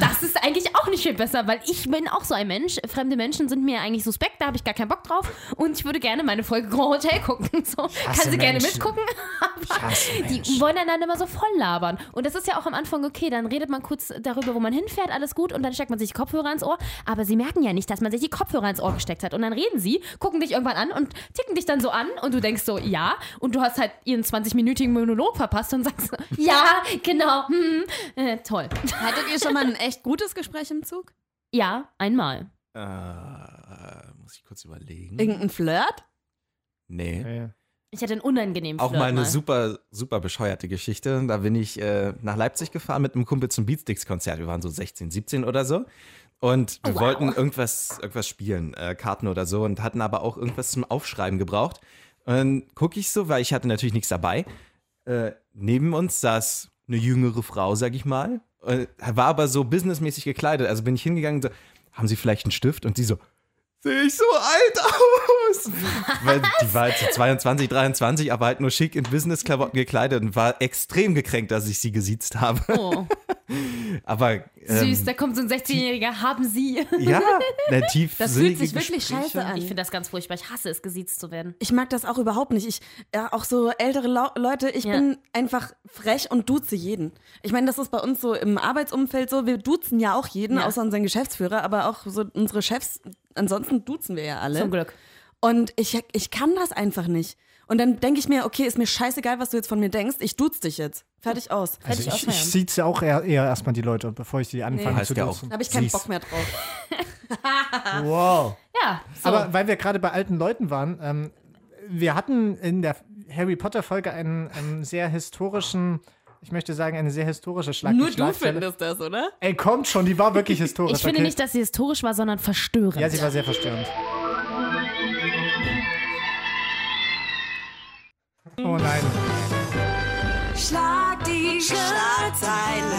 Das ist eigentlich auch nicht viel besser, weil ich bin auch so ein Mensch. Fremde Menschen sind mir eigentlich suspekt, da habe ich gar keinen Bock drauf. Und ich würde gerne meine Folge Grand Hotel gucken. So, kann sie gerne Menschen. mitgucken. Aber die Menschen. wollen dann, dann immer so voll labern. Und das ist ja auch am Anfang okay. Dann redet man kurz darüber, wo man hinfährt, alles gut. Und dann steckt man sich die Kopfhörer ins Ohr. Aber sie merken ja nicht, dass man sich die Kopfhörer ins Ohr gesteckt hat. Und dann reden sie, gucken dich irgendwann an und ticken dich dann so an. Und du denkst so, ja. Und du hast halt ihren 20-minütigen Monolog verpasst und sagst so, ja, genau, hm, äh, toll. Hattet ihr schon mal ein echt gutes Gespräch im Zug? Ja, einmal. Äh, muss ich kurz überlegen. Irgendein Flirt? Nee. Ja, ja. Ich hatte einen unangenehmen Auch Flirt mal eine super, super bescheuerte Geschichte. Da bin ich äh, nach Leipzig gefahren mit einem Kumpel zum Beatsticks-Konzert. Wir waren so 16, 17 oder so. Und wir Oh, wow. wollten irgendwas, irgendwas spielen, äh, Karten oder so, und hatten aber auch irgendwas zum Aufschreiben gebraucht. Und dann gucke ich so, weil ich hatte natürlich nichts dabei. Äh, neben uns saß eine jüngere Frau, sag ich mal. Äh, war aber so businessmäßig gekleidet. Also bin ich hingegangen und so, haben Sie vielleicht einen Stift? Und sie so, sehe ich so alt aus? Weil die war halt so 22, 23, aber halt nur schick in Businessklamotten gekleidet und war extrem gekränkt, dass ich sie gesiezt habe. Oh, Aber ähm, süß, da kommt so ein 16-Jähriger, haben Sie. ja, der tief Das fühlt sich wirklich scheiße an. Ich finde das ganz furchtbar. Ich hasse es, gesiezt zu werden. Ich mag das auch überhaupt nicht. Ich, ja, auch so ältere Lau Leute, ich Ja. bin einfach frech und duze jeden. Ich meine, das ist bei uns so im Arbeitsumfeld so, wir duzen ja auch jeden, Ja. außer unseren Geschäftsführer, aber auch so unsere Chefs, ansonsten duzen wir ja alle. Zum Glück. Und ich, ich kann das einfach nicht. Und dann denke ich mir, okay, ist mir scheißegal, was du jetzt von mir denkst, ich duze dich jetzt. Fertig aus. Also ich auch ich, ich sieht ja auch eher, eher erstmal die Leute, bevor ich sie anfange Heißt zu ja auch. duzen. Da habe ich keinen Siehst. Bock mehr drauf. Wow. Ja, so. Aber weil wir gerade bei alten Leuten waren, ähm, wir hatten in der Harry Potter Folge einen, einen sehr historischen, ich möchte sagen, eine sehr historische Schlag Nur du findest das, oder? Ey, kommt schon, die war wirklich historisch. ich finde okay? nicht, dass sie historisch war, sondern verstörend. Ja, sie war sehr verstörend. Oh nein. Schlag die Schlagzeile.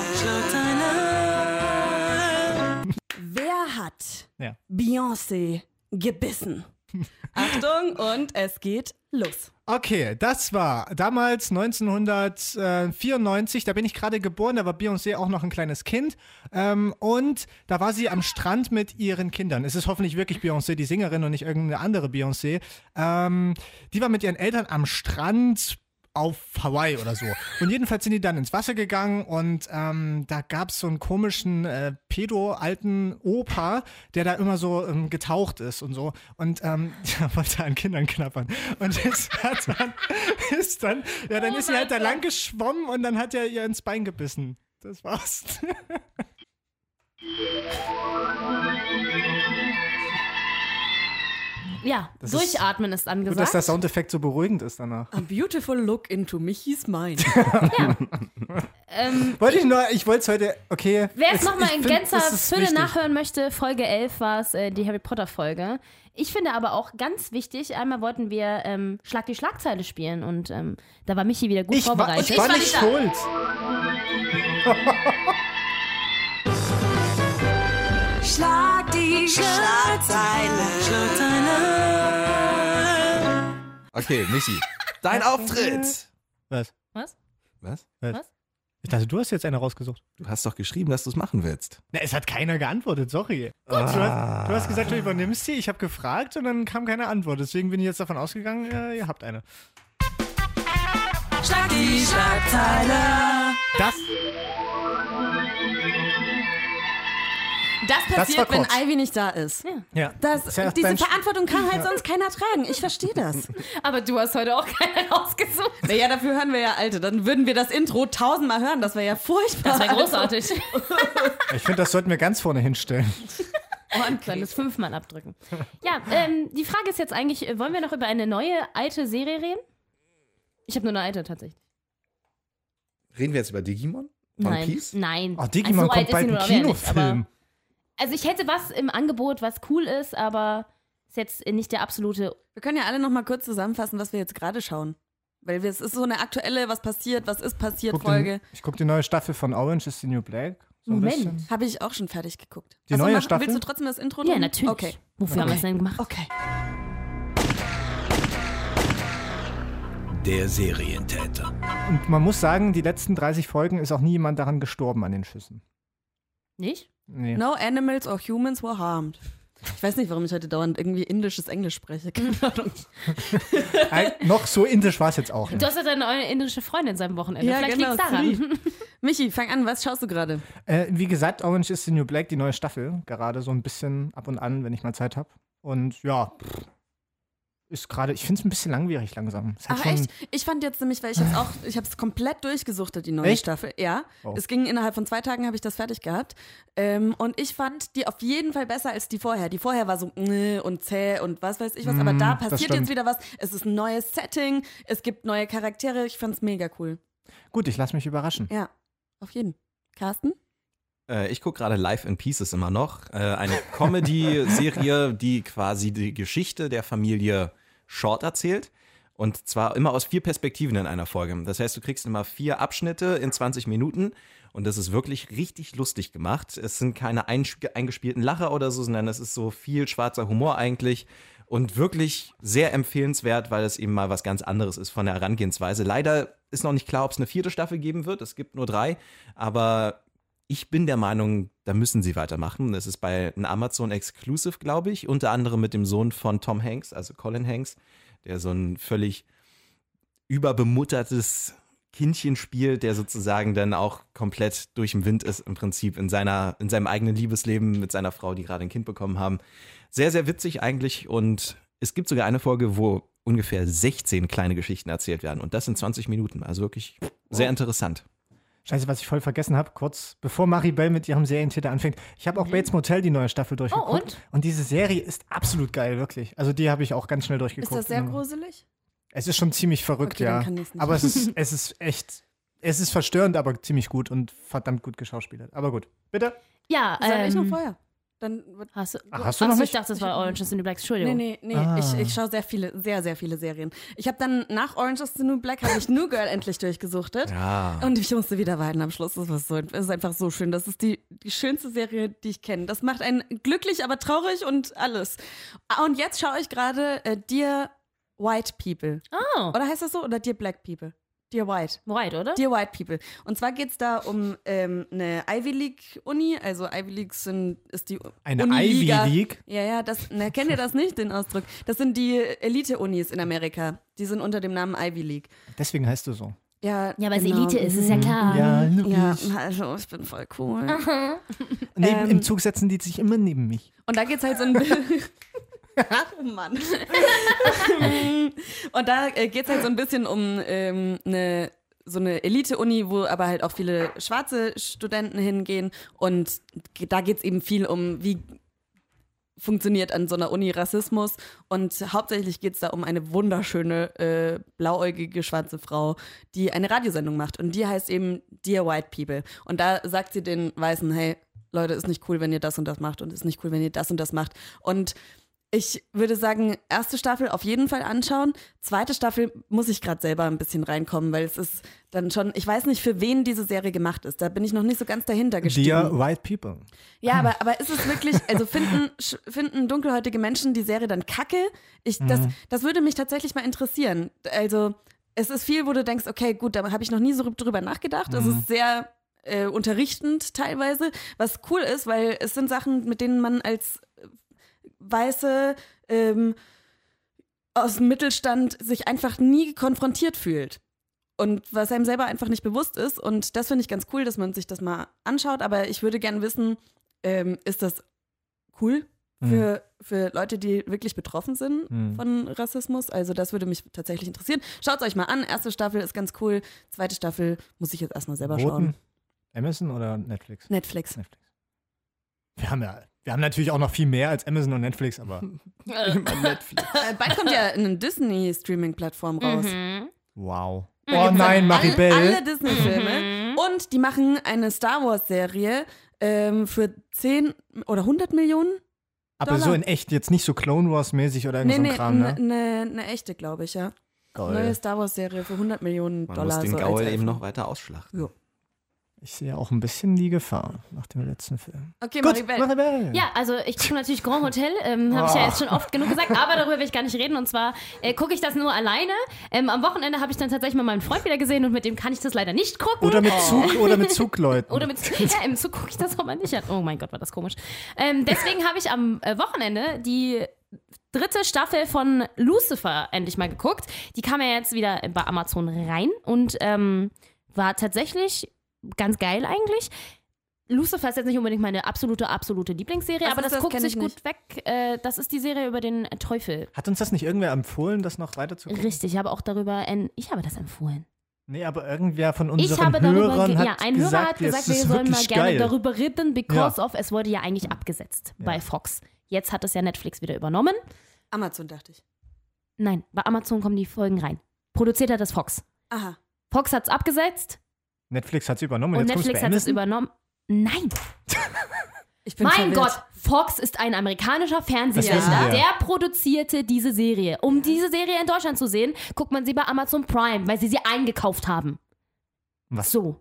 Wer hat Ja. Beyoncé gebissen? Achtung und es geht los. Okay, das war damals 1994, da bin ich gerade geboren, da war Beyoncé auch noch ein kleines Kind ähm, und da war sie am Strand mit ihren Kindern. Es ist hoffentlich wirklich Beyoncé, die Sängerin und nicht irgendeine andere Beyoncé. Ähm, die war mit ihren Eltern am Strand auf Hawaii oder so. Und jedenfalls sind die dann ins Wasser gegangen und ähm, da gab es so einen komischen äh, pedo-alten Opa, der da immer so ähm, getaucht ist und so. Und ähm, der wollte an Kindern knappern. Und hat dann, ist dann, ja, dann ist sie halt da lang geschwommen und dann hat er ihr ins Bein gebissen. Das war's. Ja, Das ist- durchatmen ist, Gut, dass angesagt. der Soundeffekt so beruhigend ist danach. A beautiful look into Michis mind. ähm, Wollte ich nur, ich wollte es heute, okay. Wer es nochmal in Gänzer ist Fülle nachhören möchte, Folge 11 war es äh, die Harry Potter Folge. Ich finde aber auch ganz wichtig, einmal wollten wir ähm, Schlag die Schlagzeile spielen und ähm, da war Michi wieder gut Ich war, vorbereitet. ich war war nicht schuld. Schlag die Schlagzeile. Okay, Michi, dein Auftritt. Was? Was? Was? Was? Ich dachte, du hast jetzt eine rausgesucht. Du hast doch geschrieben, dass du es machen willst. Na, es hat keiner geantwortet, sorry. Du, hast, du hast gesagt, du übernimmst sie, ich habe gefragt und dann kam keine Antwort. Deswegen bin ich jetzt davon ausgegangen, äh, ihr habt eine. Schlag die Schlagzeile. Das, Das passiert, wenn kurz. Ivy nicht da ist. ja. Das, ja diese dein- Verantwortung kann halt sonst keiner tragen. Ich verstehe das. Aber du hast heute auch keinen rausgesucht. Naja, dafür hören wir ja Alte. Dann würden wir das Intro tausendmal hören. Das wäre ja furchtbar. Das wäre großartig. Ich finde, das sollten wir ganz vorne hinstellen. Und kleines Fünfmann abdrücken. Ja, ähm, die Frage ist jetzt eigentlich, äh, wollen wir noch über eine neue alte Serie reden? Ich habe nur eine alte tatsächlich. Reden wir jetzt über Digimon? One Nein, Piece? nein. Oh, Digimon Also so kommt bald ein Kinofilm. Also ich hätte was im Angebot, was cool ist, aber ist jetzt nicht der absolute. Wir können ja alle noch mal kurz zusammenfassen, was wir jetzt gerade schauen. Weil wir, es ist so eine aktuelle, was passiert, was ist passiert Guck Folge. den, ich gucke die neue Staffel von Orange is the New Black. So Moment. Habe ich auch schon fertig geguckt. Die neue Staffel? Willst du trotzdem das Intro Ja, drin? natürlich. Okay. Wofür haben wir es denn gemacht? Okay. Der Serientäter. Und man muss sagen, die letzten 30 Folgen ist auch nie jemand daran gestorben an den Schüssen. Nicht? Nee. No animals or humans were harmed. Ich weiß nicht, warum ich heute dauernd irgendwie indisches Englisch spreche. Keine Ahnung. Ein, noch so indisch war es jetzt auch. Du nicht. hast ja deine neue indische Freundin seit Wochenende. Ja, Vielleicht genau, liegt's daran. Michi, fang an, was schaust du gerade? Äh, wie gesagt, Orange is the New Black, die neue Staffel, gerade so ein bisschen ab und an, wenn ich mal Zeit habe. Und ja, pff, ist gerade, ich finde es ein bisschen langwierig langsam. Es hat Ach schon- echt? Ich fand jetzt nämlich, weil ich jetzt auch, ich habe es komplett durchgesuchtet, die neue Echt? Staffel. Ja, Oh. es ging innerhalb von zwei Tagen, habe ich das fertig gehabt. Ähm, und ich fand die auf jeden Fall besser als die vorher. Die vorher war so äh, und zäh und was weiß ich was. Aber Mm, da passiert jetzt wieder was. Es ist ein neues Setting, es gibt neue Charaktere. Ich fand's mega cool. Gut, ich lasse mich überraschen. Ja, auf jeden. Carsten? Äh, ich gucke gerade Live in Pieces immer noch. Äh, eine Comedy-Serie, die quasi die Geschichte der Familie Short erzählt. Und zwar immer aus vier Perspektiven in einer Folge. Das heißt, du kriegst immer vier Abschnitte in 20 Minuten und das ist wirklich richtig lustig gemacht. Es sind keine eingespielten Lacher oder so, sondern es ist so viel schwarzer Humor eigentlich und wirklich sehr empfehlenswert, weil es eben mal was ganz anderes ist von der Herangehensweise. Leider ist noch nicht klar, ob es eine vierte Staffel geben wird. Es gibt nur drei, aber ich bin der Meinung, da müssen sie weitermachen. Das ist bei einem Amazon Exclusive, glaube ich, unter anderem mit dem Sohn von Tom Hanks, also Colin Hanks, der so ein völlig überbemuttertes Kindchen spielt, der sozusagen dann auch komplett durch den Wind ist, im Prinzip in, seiner, in seinem eigenen Liebesleben mit seiner Frau, die gerade ein Kind bekommen haben. Sehr, sehr witzig eigentlich und es gibt sogar eine Folge, wo ungefähr 16 kleine Geschichten erzählt werden und das in 20 Minuten. Also wirklich sehr interessant. Scheiße, was ich voll vergessen habe, kurz bevor Maribel mit ihrem Serientitel anfängt. Ich habe auch Bates Motel die neue Staffel durchgeguckt. Mhm. und? und diese Serie ist absolut geil, wirklich. Also die habe ich auch ganz schnell Ist durchgeguckt. das sehr Mhm. gruselig? Es ist schon ziemlich verrückt, Okay, dann ja. kann ich's nicht. Aber es ist, es ist echt, es ist verstörend, aber ziemlich gut und verdammt gut geschauspielert. Aber gut, bitte. Ja, Soll ich noch ähm, vorher? Dann wird hast du, hast du noch nicht? ich dachte, das war Orange is the New Black. Nee, Entschuldigung. nee, nee. Ah. Ich, ich schaue sehr viele, sehr, sehr viele Serien. Ich habe dann nach Orange is the New Black habe ich New Girl endlich durchgesuchtet. Ja. Und ich musste wieder weinen am Schluss. Das, war so, das ist einfach so schön. Das ist die, die schönste Serie, die ich kenne. Das macht einen glücklich, aber traurig und alles. Ah, Und jetzt schaue ich gerade äh, Dear White People. Oh, Oder heißt das so? Oder Dear Black People? Dear White. White, oder? Dear White People. Und zwar geht es da um ähm, eine Ivy League Uni. Also Ivy League sind, ist die Eine Uniliga. Ivy League. Ja, ja, das, ne, kennt ihr das nicht, den Ausdruck? Das sind die Elite-Unis in Amerika. Die sind unter dem Namen Ivy League. Deswegen heißt du so. Ja, ja, weil es genau. Elite ist, ist ja klar. Ja, Ja, also ich bin voll cool. Neben, ähm, Im Zug setzen die sich immer neben mich. Und da geht's halt so ein Oh Mann. und da äh, geht's halt so ein bisschen um ähm, eine so eine Elite-Uni, wo aber halt auch viele schwarze Studenten hingehen. Und da geht's eben viel um, wie funktioniert an so einer Uni Rassismus. Und hauptsächlich geht's da um eine wunderschöne, äh, blauäugige schwarze Frau, die eine Radiosendung macht. Und die heißt eben Dear White People. Und da sagt sie den Weißen, hey, Leute, ist nicht cool, wenn ihr das und das macht und ist nicht cool, wenn ihr das und das macht. Und ich würde sagen, erste Staffel auf jeden Fall anschauen. Zweite Staffel muss ich gerade selber ein bisschen reinkommen, weil es ist dann schon, ich weiß nicht, für wen diese Serie gemacht ist. Da bin ich noch nicht so ganz dahinter gestiegen. Dear White People. Ja, aber, aber ist es wirklich, also finden, finden dunkelhäutige Menschen die Serie dann kacke? Ich, das, das würde mich tatsächlich mal interessieren. Also, es ist viel, wo du denkst, okay, gut, da habe ich noch nie so drüber nachgedacht. Es ist sehr äh, unterrichtend teilweise, was cool ist, weil es sind Sachen, mit denen man als weiße ähm, aus dem Mittelstand sich einfach nie konfrontiert fühlt. Und was einem selber einfach nicht bewusst ist. Und das finde ich ganz cool, dass man sich das mal anschaut. Aber ich würde gerne wissen, ähm, ist das cool für, für Leute, die wirklich betroffen sind Mhm. von Rassismus? Also das würde mich tatsächlich interessieren. Schaut es euch mal an. Erste Staffel ist ganz cool. Zweite Staffel muss ich jetzt erstmal selber schauen. Roten. Amazon oder Netflix? Netflix. Netflix. Wir haben ja, wir haben natürlich auch noch viel mehr als Amazon und Netflix, aber Äh, Äh, bald kommt ja eine Disney-Streaming-Plattform raus. mhm. wow. Mhm. Oh nein, Alle, Maribel. alle Disney-Filme. Mhm. Und die machen eine Star Wars-Serie ähm, für 10 oder 100 Millionen. aber so Dollar. in echt, jetzt nicht so Clone Wars mäßig oder Nee, irgend so nee, ein Kram, ne? eine ne echte, glaube ich, ja. Neue Geil. Star Wars-Serie für 100 Millionen Man Dollar. muss den so Gaul eben noch weiter ausschlachten. Ich sehe auch ein bisschen die Gefahr nach dem letzten Film. Okay, Gut, Maribel. Maribel. Ja, also ich gucke natürlich Grand Hotel, ähm, habe ich ja Oh. jetzt schon oft genug gesagt, aber darüber will ich gar nicht reden. Und zwar äh, gucke ich das nur alleine. Ähm, am Wochenende habe ich dann tatsächlich mal meinen Freund wieder gesehen und mit dem kann ich das leider nicht gucken. Oder mit Zug oder mit Zugleuten. Oder mit ja, im Zug gucke ich das auch mal nicht an. Oh mein Gott, war das komisch. Ähm, deswegen habe ich am äh, Wochenende die dritte Staffel von Lucifer endlich mal geguckt. Die kam ja jetzt wieder bei Amazon rein und ähm, war tatsächlich ganz geil eigentlich. Lucifer ist jetzt nicht unbedingt meine absolute, absolute Lieblingsserie, Was aber das, das? guckt sich ich gut nicht. weg. Äh, das ist die Serie über den Teufel. Hat uns das nicht irgendwer empfohlen, das noch weiter zu gucken? Richtig, ich habe auch darüber, ich habe das empfohlen. Nee, aber irgendwer von Ich unseren habe darüber, Hörern ge- hat ja, ein gesagt, Hörer hat es gesagt, wir sollen mal gerne geil. darüber reden, because Ja. of, es wurde ja eigentlich abgesetzt Ja. bei Fox. Jetzt hat es ja Netflix wieder übernommen. Amazon, dachte ich. Nein, bei Amazon kommen die Folgen rein. Produziert hat das Fox. Aha. Fox hat es abgesetzt Netflix hat es übernommen und jetzt kommt's Netflix hat es übernommen. Nein. Ich bin Mein verwirrt. Gott, Fox ist ein amerikanischer Fernsehsender, der produzierte diese Serie. Um diese Serie in Deutschland zu sehen, guckt man sie bei Amazon Prime, weil sie sie eingekauft haben. Was? So.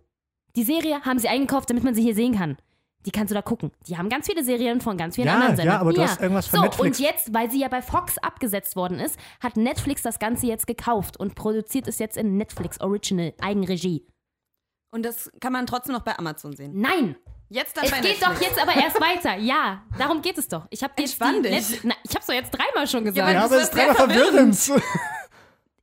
Die Serie haben sie eingekauft, damit man sie hier sehen kann. Die kannst du da gucken. Die haben ganz viele Serien von ganz vielen Ja, anderen ja, Sendern. aber du hast irgendwas von so, Netflix. Und jetzt, weil sie ja bei Fox abgesetzt worden ist, hat Netflix das Ganze jetzt gekauft und produziert es jetzt in Netflix Original, Eigenregie. Und das kann man trotzdem noch bei Amazon sehen. Nein! Jetzt dann Es bei geht Netflix. doch jetzt aber erst weiter. Ja, darum geht es doch. Ich habe jetzt die dich. letzte- Na, ich hab's doch jetzt dreimal schon gesagt. Ja, das aber es ist dreimal verwirrend.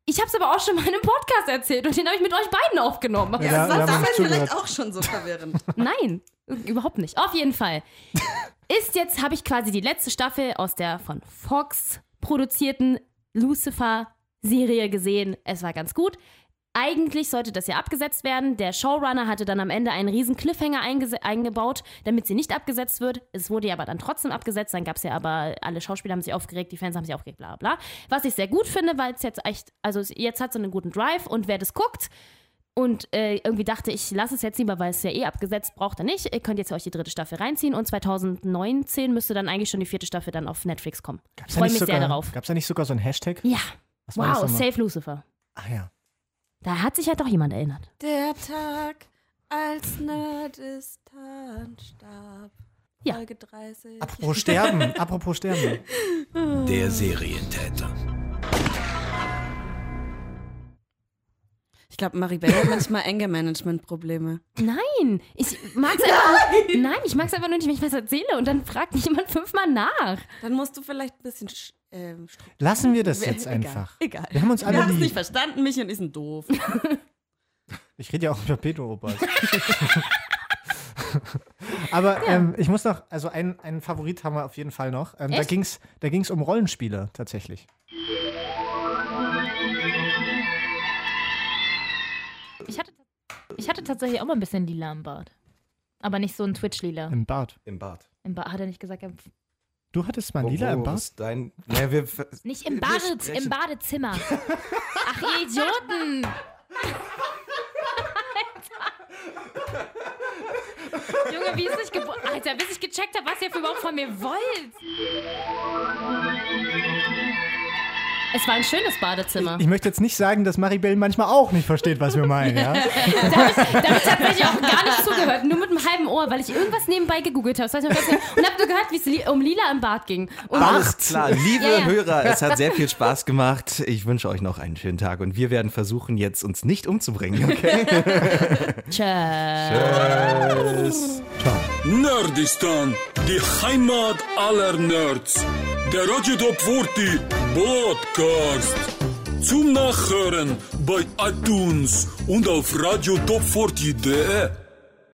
ich hab's aber auch schon mal in einem Podcast erzählt und den habe ich mit euch beiden aufgenommen. Ja, Das wir war damals vielleicht auch schon so verwirrend. Nein, überhaupt nicht. Auf jeden Fall. Ist jetzt, habe ich quasi die letzte Staffel aus der von Fox produzierten Lucifer-Serie gesehen. Es war ganz gut. Eigentlich sollte das ja abgesetzt werden. Der Showrunner hatte dann am Ende einen riesen Cliffhanger eingebaut, damit sie nicht abgesetzt wird. Es wurde ja aber dann trotzdem abgesetzt. Dann gab es ja aber, alle Schauspieler haben sich aufgeregt, die Fans haben sich aufgeregt, bla bla. Was ich sehr gut finde, weil es jetzt echt, also es- jetzt hat so einen guten Drive und wer das guckt, und äh, irgendwie dachte ich, lasse es jetzt lieber, weil es ja eh abgesetzt braucht er nicht. Ihr könnt jetzt euch die dritte Staffel reinziehen und 2019 müsste dann eigentlich schon die vierte Staffel dann auf Netflix kommen. Gab's Freue da nicht mich sogar, sehr darauf. Gab es da nicht sogar so ein Hashtag? Ja. Wow? Save Lucifer. Ah ja. Da hat sich halt doch jemand erinnert. Der Tag, als Nerdistan starb. Ja. Folge 30. Apropos Sterben, apropos Sterben. Der Serientäter. Ich glaube, Maribel hat manchmal Anger-Management-Probleme. Nein, ich mag's einfach. Nein, ich mag's einfach nur nicht, wenn ich was erzähle und dann fragt mich jemand fünfmal nach. Dann musst du vielleicht ein bisschen. Ähm, Lassen wir das Egal, jetzt einfach. Egal. Wir haben uns alle Wir haben es nicht verstanden, mich und die sind doof. Ich rede ja auch über Pedro-Opas. Aber ähm, ich muss noch, also einen, einen Favorit haben wir auf jeden Fall noch. Ähm, da ging es da ging's um Rollenspiele tatsächlich. Ich hatte, ich hatte tatsächlich auch mal ein bisschen lila im Bart. Aber nicht so ein Twitch-lila. Im Bad. Im Bad. Im Bart hat er nicht gesagt. im- Du hattest mal Wo- lila im Bad? ist Dein, ja, wir, Nicht im, Wir Bade, sprechen- im Badezimmer. Ach, ihr Idioten! Alter. Junge, wie ist nicht geboren? Alter, bis ich gecheckt habe, was ihr für überhaupt von mir wollt. Es war ein schönes Badezimmer. Ich möchte jetzt nicht sagen, dass Maribel manchmal auch nicht versteht, was wir meinen, ja? Da habe ich, ich auch gar nicht zugehört, nur mit einem halben Ohr, weil ich irgendwas nebenbei gegoogelt habe. Ich genau. Und habe nur gehört, wie es li um Lila im Bad ging. Und Alles klar, liebe Ja, ja. Hörer, es hat sehr viel Spaß gemacht. Ich wünsche euch noch einen schönen Tag und wir werden versuchen, jetzt uns nicht umzubringen, okay? Tschüss. Nerdistan, die Heimat aller Nerds. Der Radio Top 40 Podcast. Zum Nachhören bei iTunes und auf radiotop40.de.